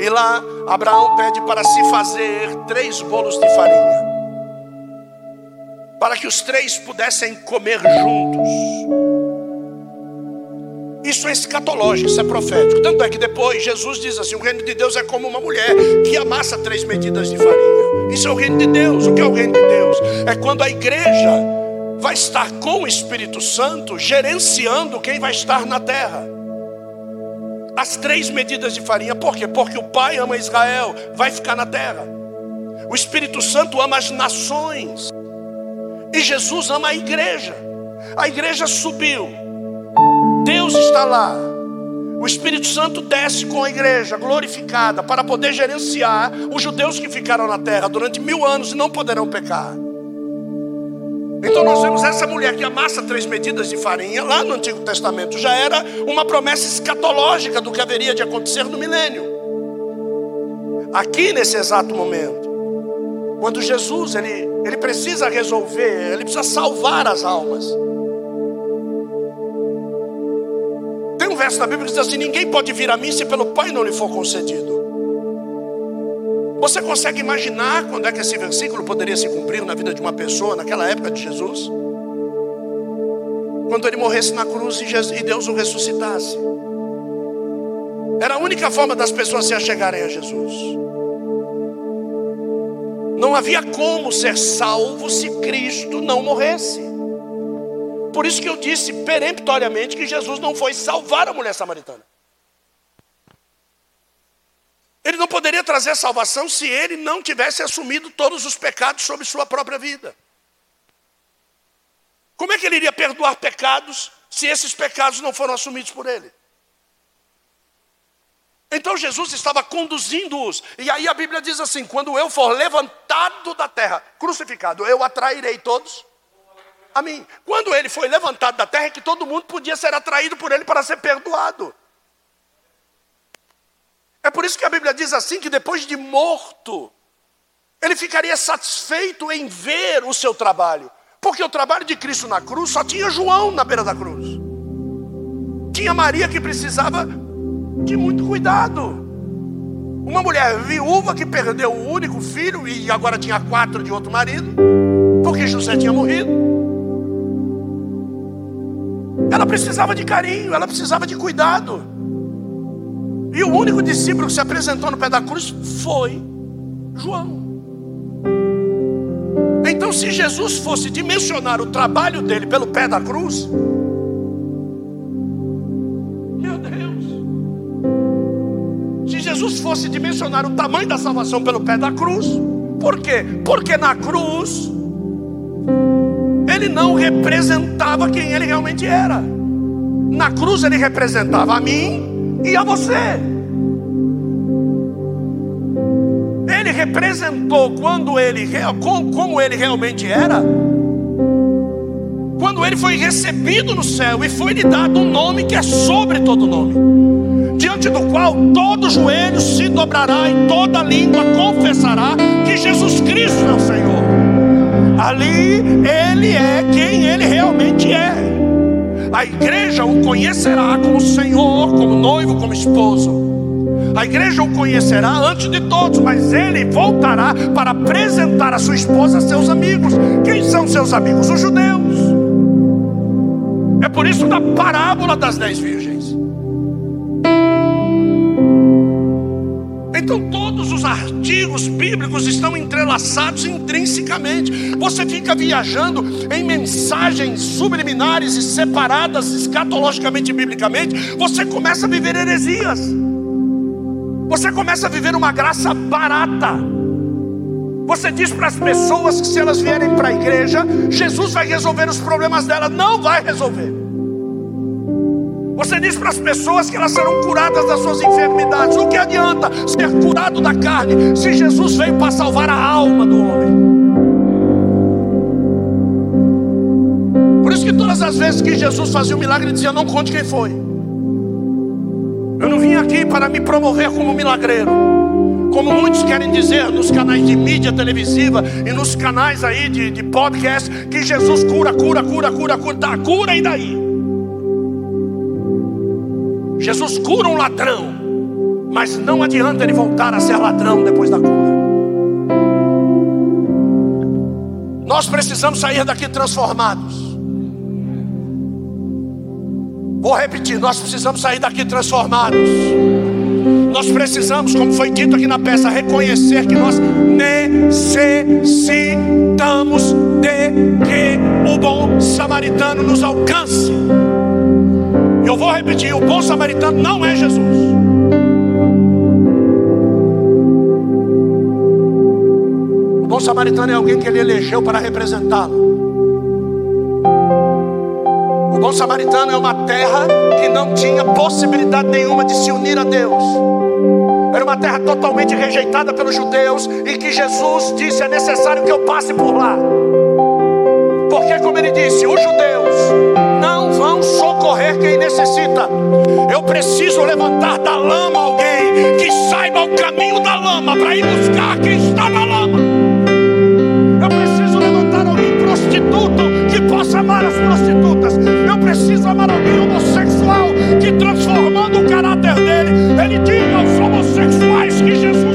E lá Abraão pede para se fazer três bolos de farinha. Para que os três pudessem comer juntos. É escatológico, isso é profético. Tanto é que depois Jesus diz assim: o reino de Deus é como uma mulher que amassa três medidas de farinha. Isso é o reino de Deus. O que é o reino de Deus? É quando a igreja vai estar com o Espírito Santo, gerenciando quem vai estar na terra. As três medidas de farinha, por quê? Porque o Pai ama Israel, vai ficar na terra. O Espírito Santo ama as nações. E Jesus ama a igreja. A igreja subiu Deus está lá. O Espírito Santo desce com a igreja glorificada para poder gerenciar os judeus que ficaram na terra durante mil anos e não poderão pecar. Então nós vemos essa mulher que amassa três medidas de farinha, lá no Antigo Testamento, já era uma promessa escatológica do que haveria de acontecer no milênio. Aqui nesse exato momento, quando Jesus ele, ele precisa resolver, ele precisa salvar as almas. Verso da Bíblia que diz assim: Ninguém pode vir a mim se pelo Pai não lhe for concedido. Você consegue imaginar quando é que esse versículo poderia se cumprir na vida de uma pessoa naquela época de Jesus? Quando ele morresse na cruz e Deus o ressuscitasse. Era a única forma das pessoas se achegarem a Jesus. Não havia como ser salvo se Cristo não morresse. Por isso que eu disse peremptoriamente que Jesus não foi salvar a mulher samaritana. Ele não poderia trazer salvação se ele não tivesse assumido todos os pecados sobre sua própria vida. Como é que ele iria perdoar pecados se esses pecados não foram assumidos por ele? Então Jesus estava conduzindo-os, e aí a Bíblia diz assim: quando eu for levantado da terra, crucificado, eu atrairei todos a mim. Quando ele foi levantado da terra, é que todo mundo podia ser atraído por ele para ser perdoado. É por isso que a Bíblia diz assim: que depois de morto, ele ficaria satisfeito em ver o seu trabalho. Porque o trabalho de Cristo na cruz só tinha João na beira da cruz. Tinha Maria que precisava de muito cuidado. Uma mulher viúva que perdeu o único filho e agora tinha quatro de outro marido, porque José tinha morrido. Ela precisava de carinho, ela precisava de cuidado. E o único discípulo que se apresentou no pé da cruz foi João. Então, se Jesus fosse dimensionar o trabalho dele pelo pé da cruz, meu Deus, se Jesus fosse dimensionar o tamanho da salvação pelo pé da cruz, por quê? Porque na cruz, ele não representava quem ele realmente era. Na cruz, ele representava a mim e a você. ele representou quando ele como ele realmente era, quando ele foi recebido no céu e foi lhe dado um nome que é sobre todo nome, diante do qual todo joelho se dobrará e toda língua confessará que Jesus Cristo é o Senhor. Ali ele é quem ele realmente é. A igreja o conhecerá como Senhor, como noivo, como esposo. A igreja o conhecerá antes de todos, mas ele voltará para apresentar a sua esposa a seus amigos. Quem são seus amigos? Os judeus. É por isso da parábola das dez virgens. Artigos bíblicos estão entrelaçados intrinsecamente. Você fica viajando em mensagens subliminares e separadas escatologicamente e biblicamente, você começa a viver heresias. Você começa a viver uma graça barata. Você diz para as pessoas que se elas vierem para a igreja, Jesus vai resolver os problemas delas. Não vai resolver. Você diz para as pessoas que elas serão curadas das suas enfermidades. O que adianta ser curado da carne se Jesus veio para salvar a alma do homem? Por isso que todas as vezes que Jesus fazia um milagre, ele dizia: Não conte quem foi. Eu não vim aqui para me promover como milagreiro. Como muitos querem dizer nos canais de mídia televisiva e nos canais aí de, de podcast, que Jesus cura, cura, cura, cura, cura, tá, cura e daí? Jesus cura um ladrão, mas não adianta ele voltar a ser ladrão depois da cura. Nós precisamos sair daqui transformados. Vou repetir, nós precisamos sair daqui transformados. Nós precisamos, como foi dito aqui na peça, reconhecer que nós necessitamos de que o bom samaritano nos alcance. Eu vou repetir: o bom samaritano não é Jesus. O bom samaritano é alguém que ele elegeu para representá-lo. O bom samaritano é uma terra que não tinha possibilidade nenhuma de se unir a Deus. Era uma terra totalmente rejeitada pelos judeus e que Jesus disse: é necessário que eu passe por lá. Porque, como ele disse, não vão socorrer quem necessita. Eu preciso levantar da lama alguém que saiba o caminho da lama para ir buscar quem está na lama. Eu preciso levantar alguém prostituto que possa amar as prostitutas preciso amar alguém homossexual que transformando o caráter dele, ele diga aos homossexuais que Jesus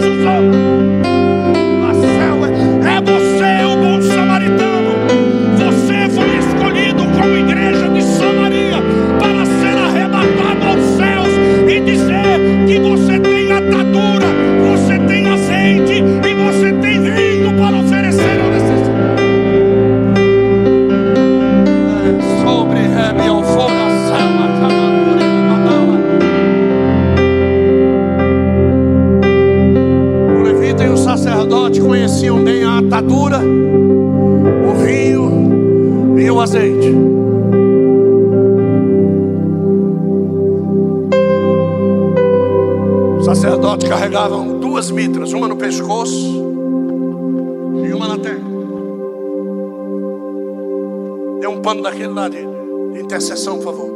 carregavam duas mitras, uma no pescoço e uma na terra. Dê um pano daquele lá de intercessão, por favor.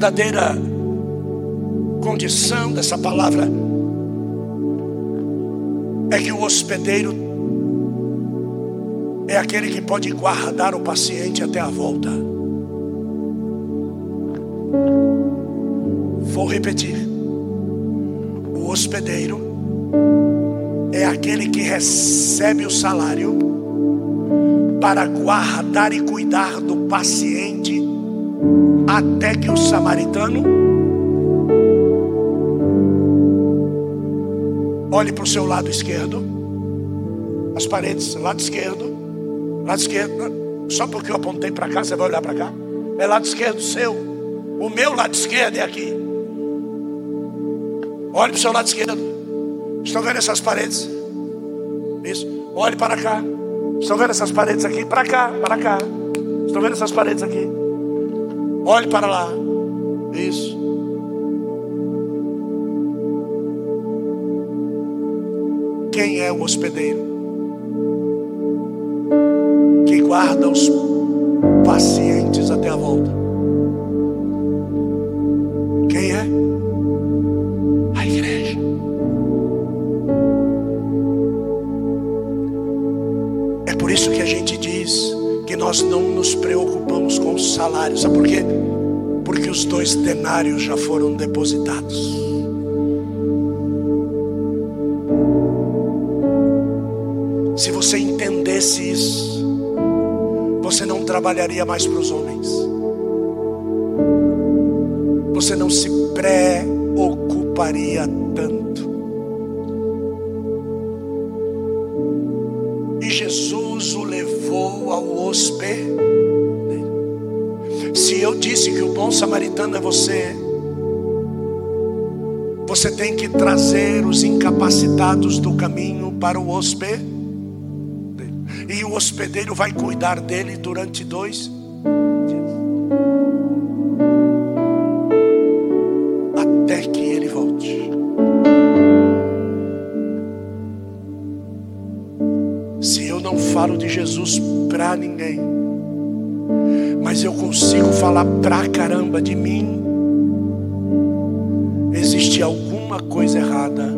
Verdadeira condição dessa palavra é que o hospedeiro é aquele que pode guardar o paciente até a volta. Vou repetir. O hospedeiro é aquele que recebe o salário para guardar e cuidar do paciente até que o samaritano olhe para o seu lado esquerdo, as paredes, lado esquerdo, lado esquerdo, só porque eu apontei para cá, você vai olhar para cá, é lado esquerdo seu, o meu lado esquerdo é aqui. Olhe para o seu lado esquerdo, estão vendo essas paredes? Isso, olhe para cá, estão vendo essas paredes aqui? Para cá, para cá, estão vendo essas paredes aqui? Olhe para lá. Isso. Quem é o hospedeiro? Que guarda os pacientes até a volta. Quem é? A igreja. É por isso que a gente diz que nós não nos preocupamos com os salários. Sabe por quê? Porque os dois denários já foram depositados. Se você entendesse isso, você não trabalharia mais para os homens. Você não se preocuparia tanto. Você tem que trazer os incapacitados do caminho para o hospedeiro. E o hospedeiro vai cuidar dele durante dois dias. Até que ele volte. Se eu não falo de Jesus para ninguém, mas eu consigo falar pra caramba de mim, existe alguma coisa errada.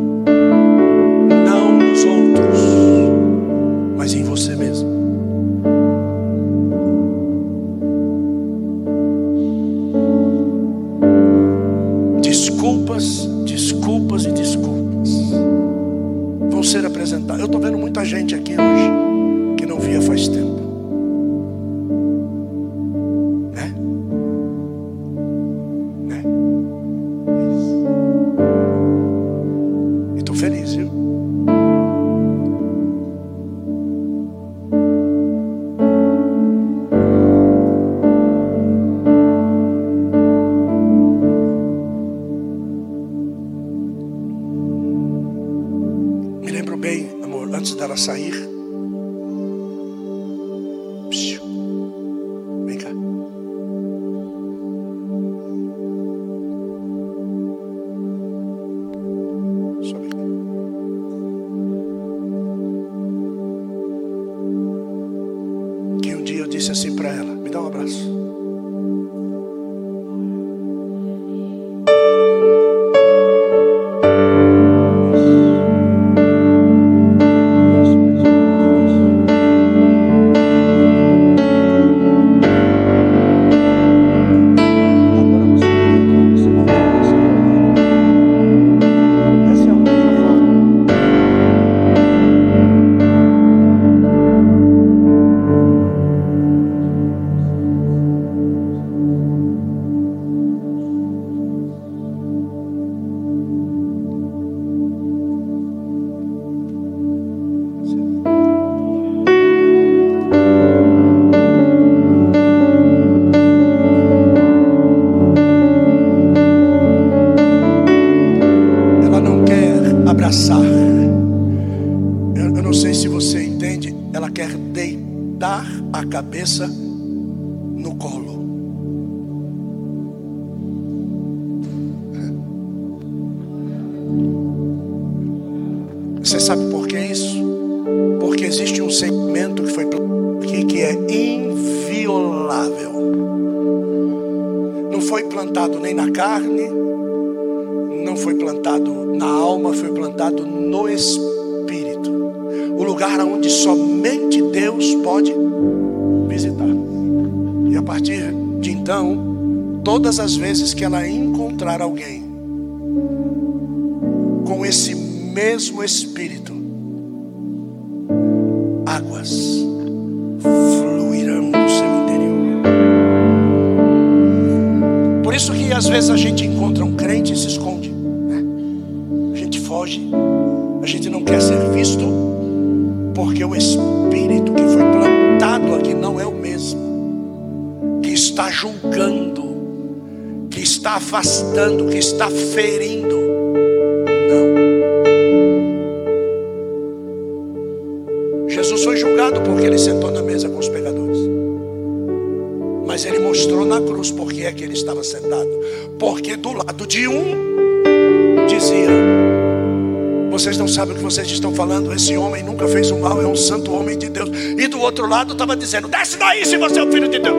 Sabem o que vocês estão falando. Esse homem nunca fez o mal, é um santo homem de Deus. E do outro lado estava dizendo: Desce daí se você é o filho de Deus.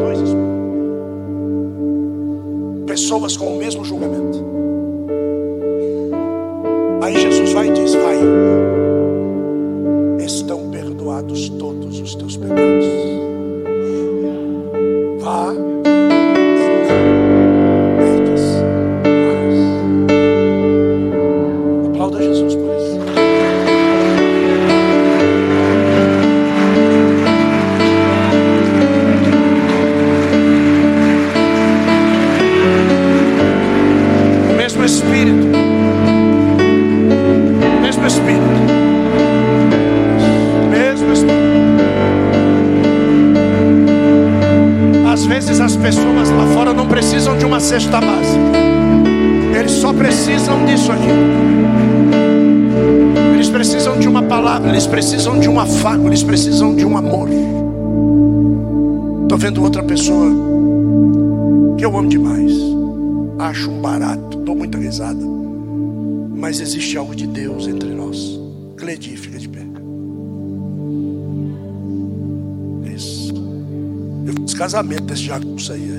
Dois pessoas com o mesmo julgamento. Aí Jesus vai e diz: Vai, estão perdoados todos os teus pecados. Cesta básica. Eles só precisam disso aqui. Eles precisam de uma palavra, eles precisam de um afago, eles precisam de um amor. Estou vendo outra pessoa que eu amo demais. Acho um barato, dou muita risada. Mas existe algo de Deus entre nós. Cledi, fica casamento desse jagunço aí.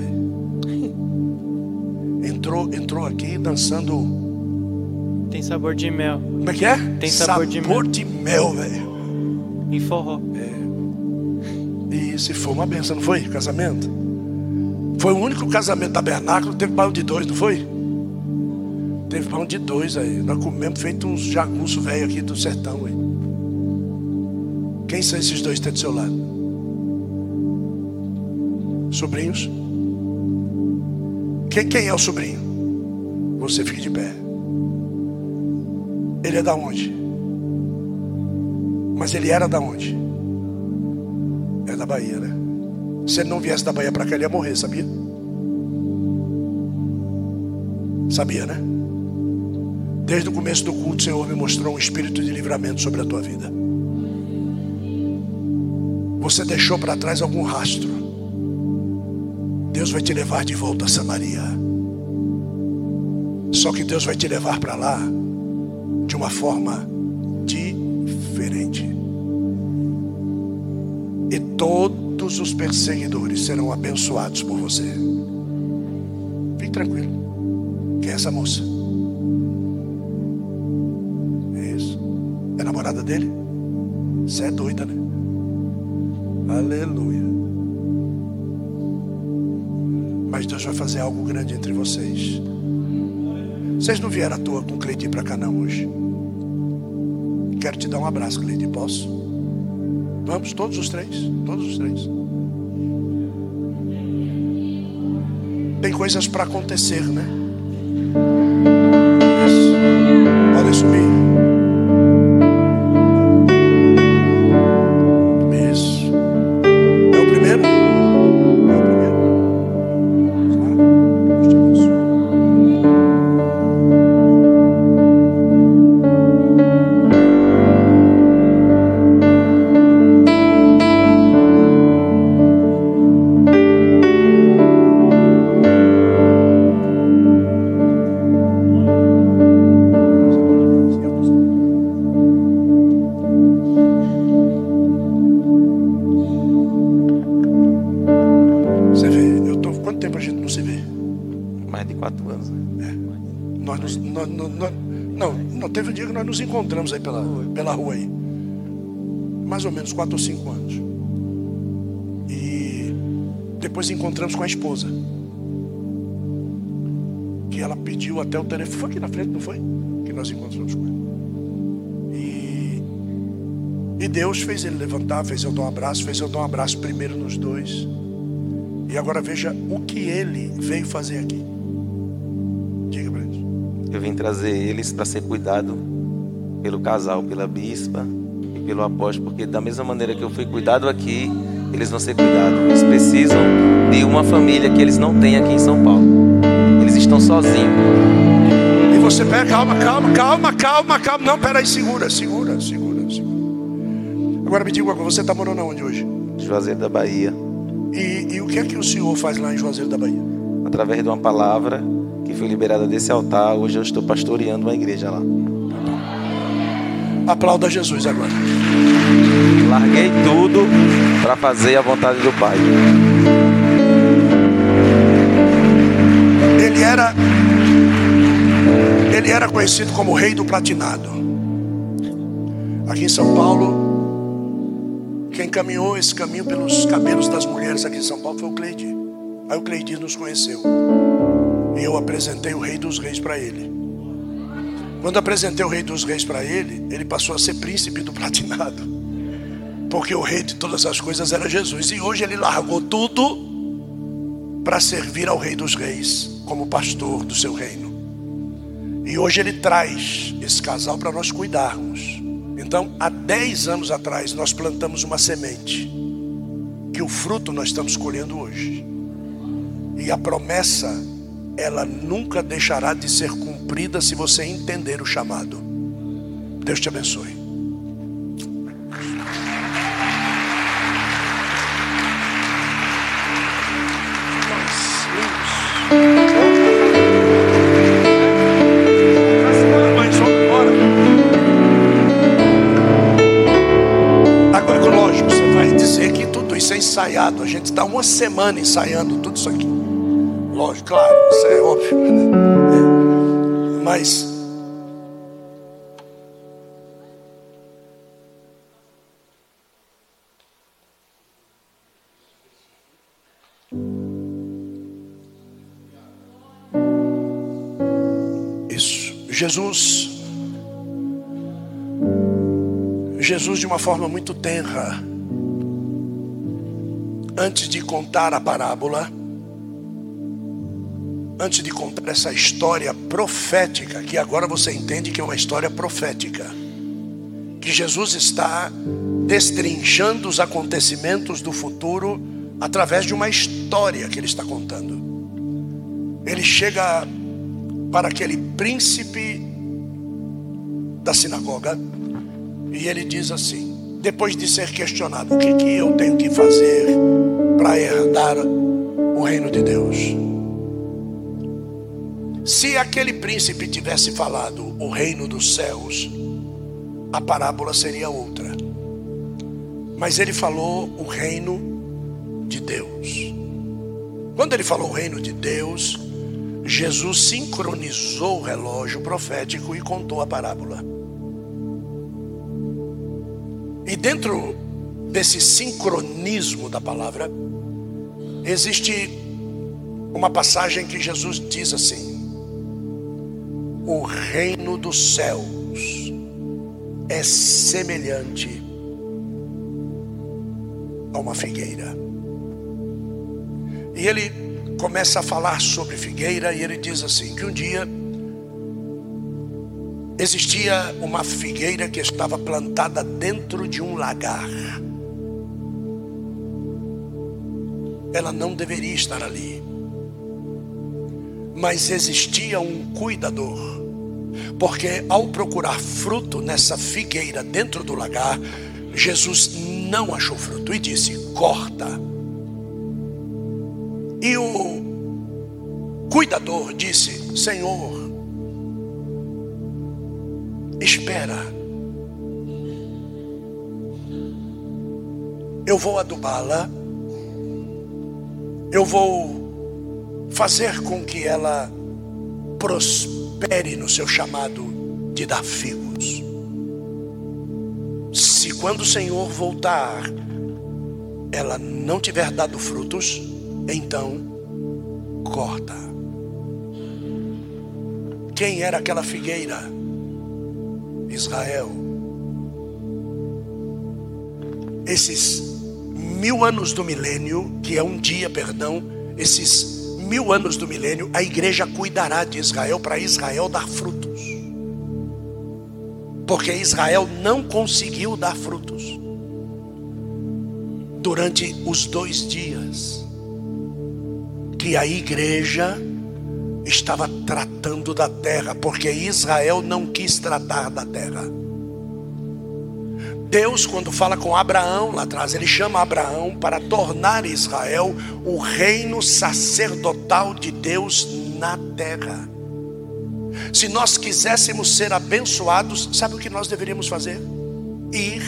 entrou, entrou aqui dançando. Tem sabor de mel. Como é que é? Tem sabor, sabor de mel. de mel, velho. E forró. É. E se foi uma benção, não foi? Casamento? Foi o único casamento tabernáculo teve pão de dois, não foi? Teve pão de dois aí. Nós comemos feito uns jagunço velho aqui do sertão aí. Quem são esses dois que estão do seu lado? Sobrinhos? Quem, quem é o sobrinho? Você fique de pé. Ele é da onde? Mas ele era da onde? É da Bahia, né? Se ele não viesse da Bahia para cá, ele ia morrer, sabia? Sabia, né? Desde o começo do culto, o Senhor me mostrou um espírito de livramento sobre a tua vida. Você deixou para trás algum rastro. Deus vai te levar de volta a Samaria. Só que Deus vai te levar para lá de uma forma diferente. E todo todos os perseguidores serão abençoados por você. Fique tranquilo. Quem é essa moça? É isso. É namorada dele? Você é doida, né? Aleluia. Mas Deus vai fazer algo grande entre vocês. Vocês não vieram à toa com Cleide para cá não hoje. Quero te dar um abraço, Cleide. Posso? Vamos, todos os três. Todos os três. Tem coisas para acontecer, né? Isso. Podem subir. Mais ou menos quatro ou cinco anos. E depois encontramos com a esposa. Que ela pediu até o telefone. Foi aqui na frente, não foi? Que nós encontramos com ela. E, e Deus fez ele levantar, fez eu dar um abraço, fez eu dar um abraço primeiro nos dois. E agora veja o que ele veio fazer aqui. Diga para eles. Eu vim trazer eles para ser cuidado pelo casal, pela bispa pelo apóstolo, porque da mesma maneira que eu fui cuidado aqui, eles vão ser cuidados. Eles precisam de uma família que eles não têm aqui em São Paulo. Eles estão sozinhos. E você pega, calma, calma, calma, calma, calma. Não, peraí, segura, segura, segura, segura. Agora me diga uma coisa, você está morando aonde hoje? Juazeiro da Bahia, E, e o que é que o senhor faz lá em Juazeiro da Bahia? através de uma palavra que foi liberada desse altar, hoje eu estou pastoreando uma igreja lá. Aplauda Jesus agora. Larguei tudo para fazer a vontade do Pai. Ele era ele era conhecido como o rei do platinado. Aqui em São Paulo, quem caminhou esse caminho pelos cabelos das mulheres aqui em São Paulo foi o Cleide. Aí o Cleide nos conheceu. E eu apresentei o rei dos reis para ele. Quando apresentei o rei dos reis para ele, ele passou a ser príncipe do platinado. Porque o rei de todas as coisas era Jesus. E hoje ele largou tudo para servir ao Rei dos Reis como pastor do seu reino. E hoje ele traz esse casal para nós cuidarmos. Então, há 10 anos atrás, nós plantamos uma semente, que o fruto nós estamos colhendo hoje. E a promessa, ela nunca deixará de ser cumprida se você entender o chamado. Deus te abençoe. Agora, lógico, você vai dizer que tudo isso é ensaiado. A gente está uma semana ensaiando tudo isso aqui. Lógico, claro, isso é óbvio. Mas Isso. Jesus. Jesus, de uma forma muito tenra, antes de contar a parábola, antes de contar essa história profética, que agora você entende que é uma história profética, que Jesus está destrinchando os acontecimentos do futuro através de uma história que ele está contando. Ele chega para aquele príncipe da sinagoga e ele diz assim: depois de ser questionado, o que, que eu tenho que fazer para herdar o reino de Deus? Se aquele príncipe tivesse falado o reino dos céus, a parábola seria outra. Mas ele falou o reino de Deus. Quando ele falou reino de Deus, Jesus sincronizou o relógio profético e contou a parábola. E dentro desse sincronismo da palavra, existe uma passagem que Jesus diz assim: O reino dos céus é semelhante a uma figueira. E ele começa a falar sobre figueira e ele diz assim: que um dia existia uma figueira que estava plantada dentro de um lagar. Ela não deveria estar ali. Mas existia um cuidador. Porque ao procurar fruto nessa figueira dentro do lagar, Jesus não achou fruto e disse: corta. E o cuidador disse: Senhor, espera. Eu vou adubá-la. Eu vou fazer com que ela prospere no seu chamado de dar figos. Se quando o Senhor voltar, ela não tiver dado frutos, então corta. Quem era aquela figueira? Israel. Esses mil anos do milênio, que é um dia, perdão, esses mil anos do milênio, a igreja cuidará de Israel para Israel dar frutos. Porque Israel não conseguiu dar frutos durante os dois dias que a igreja estava tratando da terra, porque Israel não quis tratar da terra. Deus, quando fala com Abraão lá atrás, ele chama Abraão para tornar Israel o reino sacerdotal de Deus na terra. Se nós quiséssemos ser abençoados, sabe o que nós deveríamos fazer? Ir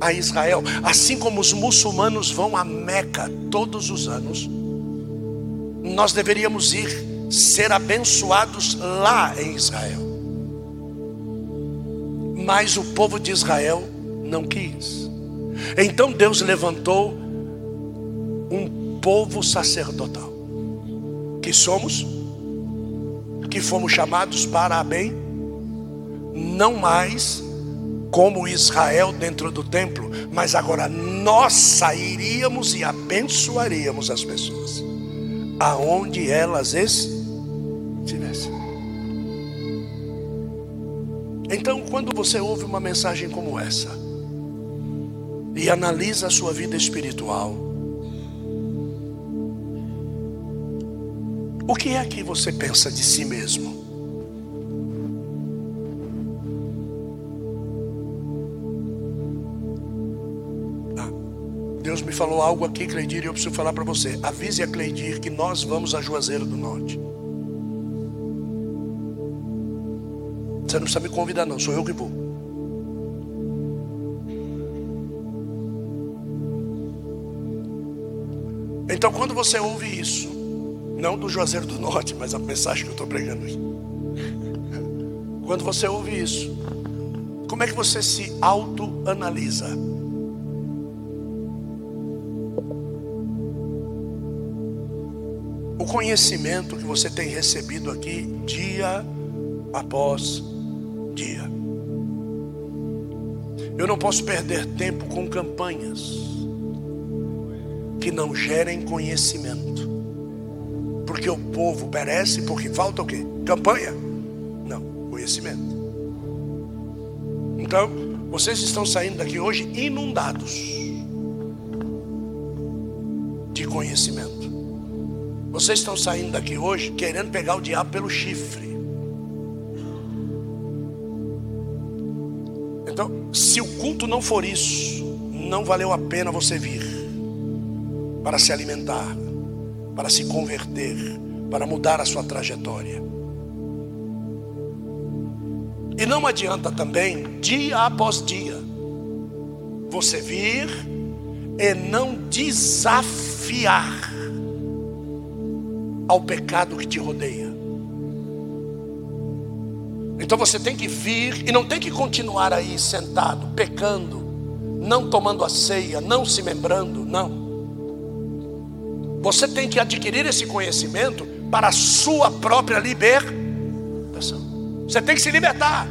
a Israel, assim como os muçulmanos vão a Meca todos os anos, nós deveríamos ir ser abençoados lá em Israel. Mas o povo de Israel não quis. Então Deus levantou um povo sacerdotal. Que somos? Que fomos chamados para bem? Não mais como Israel dentro do templo, mas agora nós sairíamos e abençoaríamos as pessoas aonde elas estão tivesse. Então, quando você ouve uma mensagem como essa e analisa a sua vida espiritual, o que é que você pensa de si mesmo? Ah, Deus me falou algo aqui, Cleidir, e eu preciso falar para você. Avise a Cleidir que nós vamos a Juazeiro do Norte. Você não precisa me convidar, não, sou eu que vou. Você ouve isso, não do Juazeiro do Norte, mas a mensagem que eu estou pregando aqui. Quando você ouve isso, como é que você se autoanalisa? O conhecimento que você tem recebido aqui dia após dia. Eu não posso perder tempo com campanhas que não gerem conhecimento. Porque o povo perece porque falta o quê? Campanha? Não, conhecimento. Então, vocês estão saindo daqui hoje inundados de conhecimento. Vocês estão saindo daqui hoje querendo pegar o diabo pelo chifre. Então, se o culto não for isso, não valeu a pena você vir para se alimentar, para se converter, para mudar a sua trajetória. E não adianta também, dia após dia, você vir e não desafiar ao pecado que te rodeia. Então você tem que vir e não tem que continuar aí sentado, pecando, não tomando a ceia, não se membrando, não. Você tem que adquirir esse conhecimento para a sua própria libertação. Você tem que se libertar.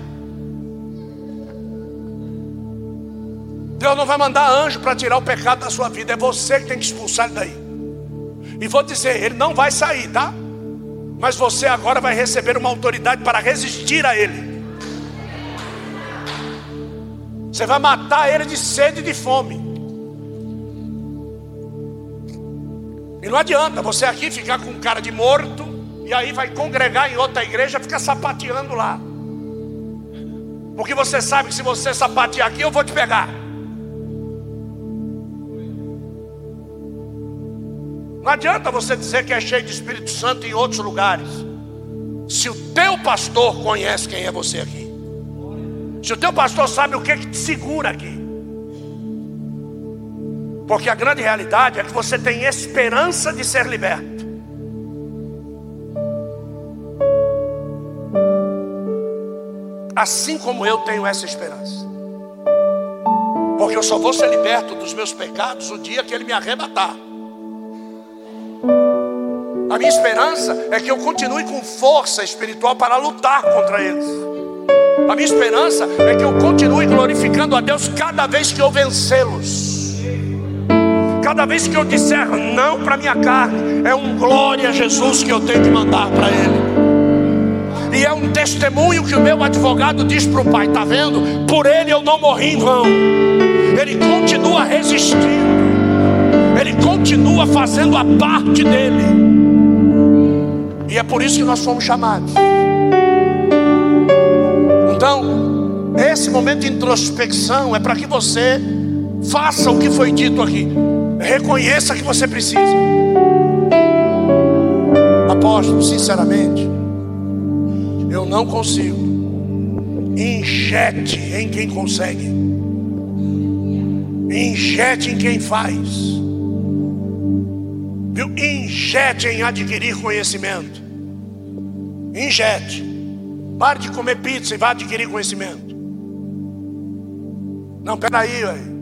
Deus não vai mandar anjo para tirar o pecado da sua vida, é você que tem que expulsar ele daí. E vou dizer, ele não vai sair, tá? Mas você agora vai receber uma autoridade para resistir a ele. Você vai matar ele de sede e de fome. E não adianta você aqui ficar com cara de morto e aí vai congregar em outra igreja, fica sapateando lá. Porque você sabe que se você sapatear aqui, eu vou te pegar. Não adianta você dizer que é cheio de Espírito Santo em outros lugares. Se o teu pastor conhece quem é você aqui. Se o teu pastor sabe o que, que te segura aqui. Porque a grande realidade é que você tem esperança de ser liberto. Assim como eu tenho essa esperança. Porque eu só vou ser liberto dos meus pecados o dia que Ele me arrebatar. A minha esperança é que eu continue com força espiritual para lutar contra eles. A minha esperança é que eu continue glorificando a Deus cada vez que eu vencê-los. Cada vez que eu disser não para minha carne, é um glória a Jesus que eu tenho que mandar para Ele. E é um testemunho que o meu advogado diz para o pai: está vendo? Por ele eu não morri em vão. Ele continua resistindo. Ele continua fazendo a parte dele. E é por isso que nós fomos chamados. Então, esse momento de introspecção é para que você faça o que foi dito aqui. Reconheça que você precisa. Apóstolo, sinceramente, eu não consigo. Injete em quem consegue. Injete em quem faz. Viu? Injete em adquirir conhecimento. Injete. Pare de comer pizza e vá adquirir conhecimento. Não, peraí, velho.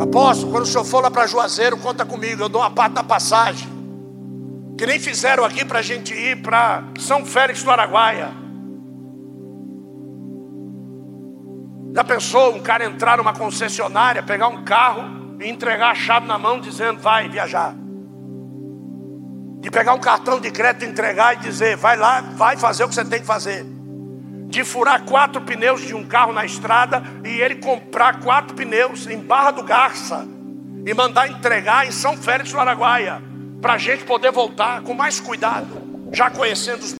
Apóstolo, quando o senhor for lá para Juazeiro, conta comigo, eu dou uma parte da passagem. Que nem fizeram aqui para a gente ir para São Félix do Araguaia. Já pensou um cara entrar numa concessionária, pegar um carro e entregar a chave na mão dizendo vai viajar? De pegar um cartão de crédito entregar e dizer vai lá, vai fazer o que você tem que fazer de furar quatro pneus de um carro na estrada e ele comprar quatro pneus em Barra do Garça e mandar entregar em São Félix do Araguaia, para a gente poder voltar com mais cuidado, já conhecendo os